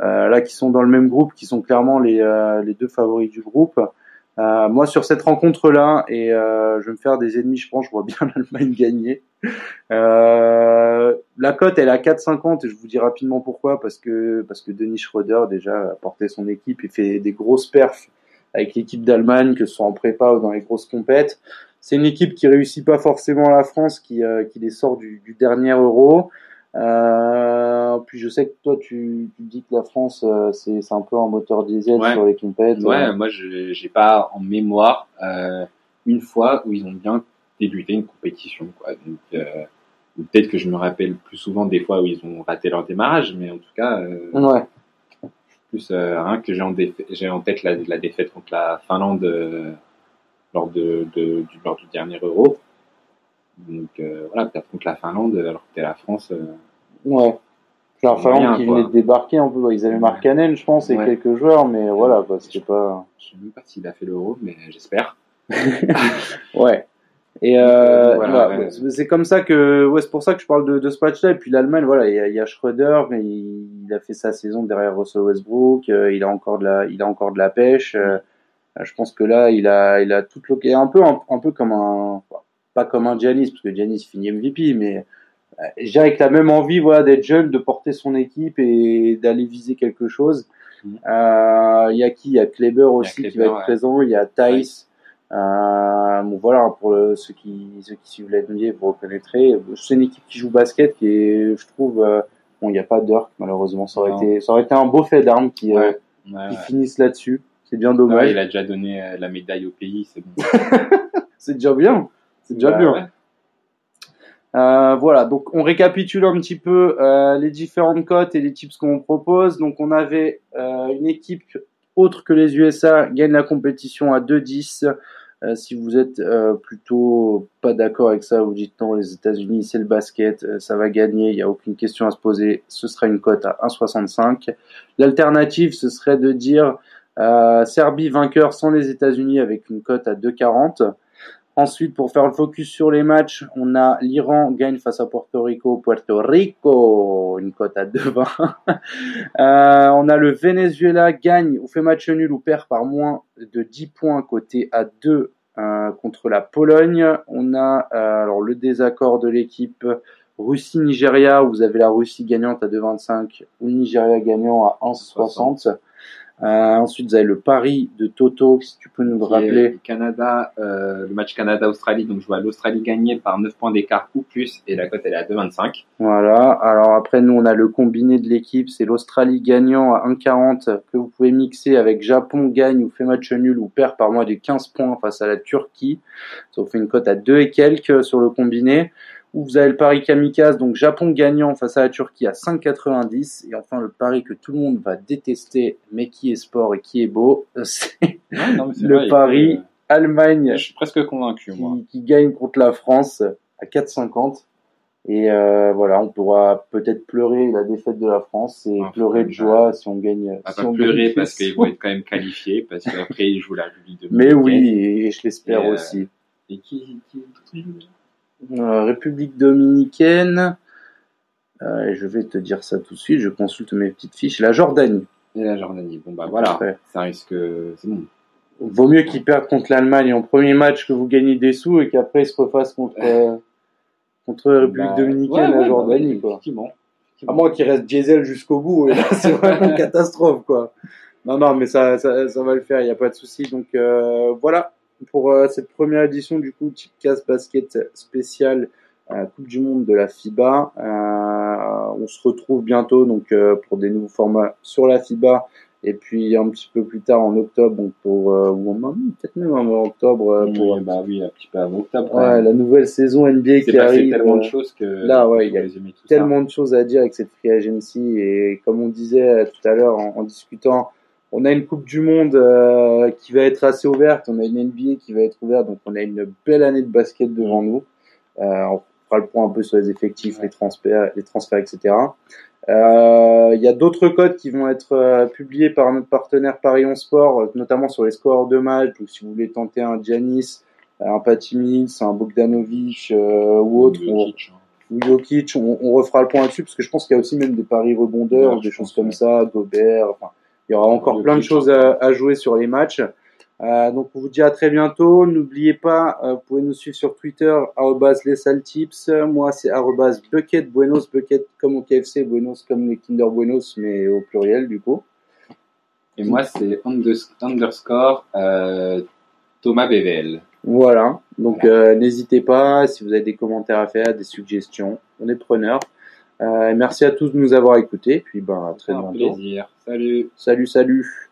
S1: là, qui sont dans le même groupe, qui sont clairement les, les deux favoris du groupe. Euh, moi, sur cette rencontre-là, et euh, je vais me faire des ennemis, je pense, je vois bien l'Allemagne gagner. Euh, la cote, elle est à 4,50 et je vous dis rapidement pourquoi, parce que parce que Denis Schröder déjà a porté son équipe et fait des grosses perfs avec l'équipe d'Allemagne, que ce soit en prépa ou dans les grosses compètes. C'est une équipe qui réussit pas forcément la France, qui, euh, qui les sort du, du dernier Euro. Euh, puis je sais que toi, tu, tu dis que la France, euh, c'est c'est un peu un moteur diesel
S2: Ouais.
S1: sur les compètes.
S2: Ouais, moi, je j'ai pas en mémoire euh, une fois où ils ont bien débuté une compétition. Quoi. Donc, euh, peut-être que je me rappelle plus souvent des fois où ils ont raté leur démarrage, mais en tout cas, euh,
S1: Ouais.
S2: plus euh, rien que j'ai en, j'ai en tête la, la défaite contre la Finlande euh, lors, de, de- du, lors du dernier Euro. Donc euh, voilà, peut-être contre la Finlande, alors que t'es la France. euh,
S1: Ouais. Alors, Finlande qui venait de débarquer un peu. Ils avaient
S2: Ouais.
S1: Markkanen, je pense, et
S2: Ouais.
S1: quelques joueurs, mais voilà, quoi, c'était pas.
S2: je sais même pas s'il a fait l'Euro, mais j'espère.
S1: Ouais. Et euh,
S2: Voilà,
S1: voilà,
S2: ouais.
S1: c'est- comme ça que, ouais, c'est pour ça que je parle de, de ce match-là. Et puis l'Allemagne, voilà, il y y a Schröder, mais il, il a fait sa saison derrière Russell Westbrook. euh, il a encore de la, il a encore de la pêche. euh, je pense que là, il a, il a toute l'occasion, un peu, un, un peu comme un, pas comme un Giannis, parce que Giannis finit MVP, mais euh, dirais avec la même envie, voilà, d'être jeune, de porter son équipe et d'aller viser quelque chose.
S2: Mhm.
S1: Euh, Il y a qui? Il y a Kleber aussi qui va être
S2: ouais.
S1: présent. Il y a Thais. Euh, bon, voilà, pour le- ceux qui ceux qui suivent la NBA, vous reconnaîtrez. C'est une équipe qui joue basket, qui est, je trouve, euh, bon, il n'y a pas Dirk malheureusement. Ça aurait
S2: Non.
S1: été, ça aurait été un beau fait d'armes qui,
S2: Ouais. Ouais,
S1: qui
S2: ouais.
S1: finissent là-dessus. C'est bien
S2: Ouais,
S1: dommage.
S2: il a déjà donné la médaille au pays, c'est bon.
S1: C'est déjà bien. C'est déjà
S2: Bah,
S1: bien.
S2: ouais.
S1: Euh, voilà, donc on récapitule un petit peu euh, les différentes cotes et les tips qu'on propose. Donc on avait euh, une équipe autre que les USA gagne la compétition à 2-10. Euh, si vous êtes euh, plutôt pas d'accord avec ça, vous dites non, les États-Unis c'est le basket, ça va gagner, il n'y a aucune question à se poser, ce sera une cote à 1,65. L'alternative, ce serait de dire euh, Serbie vainqueur sans les États-Unis avec une cote à 2,40. Ensuite, pour faire le focus sur les matchs, on a l'Iran gagne face à Porto Rico. Puerto Rico, une cote à 2,20. euh, on a le Venezuela gagne ou fait match nul ou perd par moins de 10 points côté à 2 euh, contre la Pologne. On a euh, alors le désaccord de l'équipe Russie-Nigeria où vous avez la Russie gagnante à 2,25 ou Nigeria gagnant à 1,60. Euh, ensuite, vous avez le pari de Toto, si tu peux nous le rappeler.
S2: le Canada, euh, le match Canada-Australie, donc je vois l'Australie gagner par 9 points d'écart ou plus, et la cote elle est à 2,25.
S1: Voilà. Alors après, nous, on a le combiné de l'équipe. C'est l'Australie gagnant à 1,40 que vous pouvez mixer avec Japon gagne ou fait match nul ou perd par moins de 15 points face à la Turquie. Ça vous fait une cote à 2 et quelques sur le combiné. Ou vous avez le pari kamikaze, donc Japon gagnant face à la Turquie à 5,90. Et enfin, le pari que tout le monde va détester, mais qui est sport et qui est beau, c'est
S2: mais c'est
S1: Le
S2: vrai,
S1: pari,
S2: euh,
S1: Allemagne
S2: je suis presque convaincu, moi.
S1: qui, gagne contre la France à 4,50. Et euh, voilà, on pourra peut-être pleurer la défaite de la France et pleurer de joie si on gagne. Si
S2: pas
S1: on
S2: pleurer
S1: gagne
S2: parce qu'ils vont être quand même qualifiés, parce qu'après ils jouent la République de
S1: Mais oui, et je l'espère
S2: euh,
S1: aussi.
S2: Et qui, qui, qui
S1: Euh, République dominicaine. Euh, je vais te dire ça tout de suite. Je consulte mes petites fiches. La Jordanie.
S2: Et la Jordanie. Bon bah voilà,
S1: Ouais.
S2: ça risque, c'est bon.
S1: Vaut mieux qu'ils perdent contre l'Allemagne en premier match que vous gagnez des sous et qu'après ils se refassent contre euh, contre la République
S2: Bah,
S1: dominicaine,
S2: ouais, ouais,
S1: la
S2: bah
S1: Jordanie,
S2: oui,
S1: quoi.
S2: Effectivement.
S1: À moins qu'il reste diesel jusqu'au bout, et là, c'est vraiment une catastrophe, quoi. Non, non, mais ça, ça, ça va le faire, il n'y a pas de souci. Donc euh, voilà pour euh, cette première édition du coup Chipcast Basket spécial euh, Coupe du Monde de la FIBA. Euh, on se retrouve bientôt donc pour des nouveaux formats sur la FIBA. Et puis un petit peu plus tard en octobre, donc pour ou peut-être même en octobre pour
S2: Oui, bah oui, un petit peu avant octobre.
S1: ouais, la nouvelle saison NBA qui
S2: passé
S1: arrive.
S2: tellement de choses que
S1: là, ouais, il y a
S2: ça.
S1: tellement de choses à dire avec cette free agency et comme on disait tout à l'heure en, en discutant, on a une Coupe du Monde euh, qui va être assez ouverte, on a une NBA qui va être ouverte, donc on a une belle année de basket devant nous. Euh, on fera le point un peu sur les effectifs, les transferts, les transferts, etc. Euh, Il y a d'autres codes qui vont être euh, publiés par notre partenaire Paris 11 Sport, euh, notamment sur les scores de match, ou si vous voulez tenter un Giannis, un Patty Mills, un Bogdanovic euh, ou autre.
S2: hein.
S1: ou Jokic, on, on refera le point là-dessus parce que je pense qu'il y a aussi même des paris rebondeurs,
S2: Ouais,
S1: ou des choses comme ça, Gobert, enfin, il y aura encore plein de choses à, à jouer sur les matchs. Euh, donc on vous dit à très bientôt. N'oubliez pas, euh, vous pouvez nous suivre sur Twitter, arrobas les sales tips. Moi c'est arrobas bucket buenos, bucket comme au KFC, buenos comme les Kinder Buenos, mais au pluriel du coup.
S2: Et moi, c'est unders- underscore euh, Thomas BVL.
S1: Voilà. Donc n'hésitez pas, si vous avez des commentaires à faire, des suggestions, on est preneurs. Merci à tous de nous avoir écoutés. Puis ben, à très
S2: Un
S1: bientôt.
S2: plaisir. Salut.
S1: Salut, salut.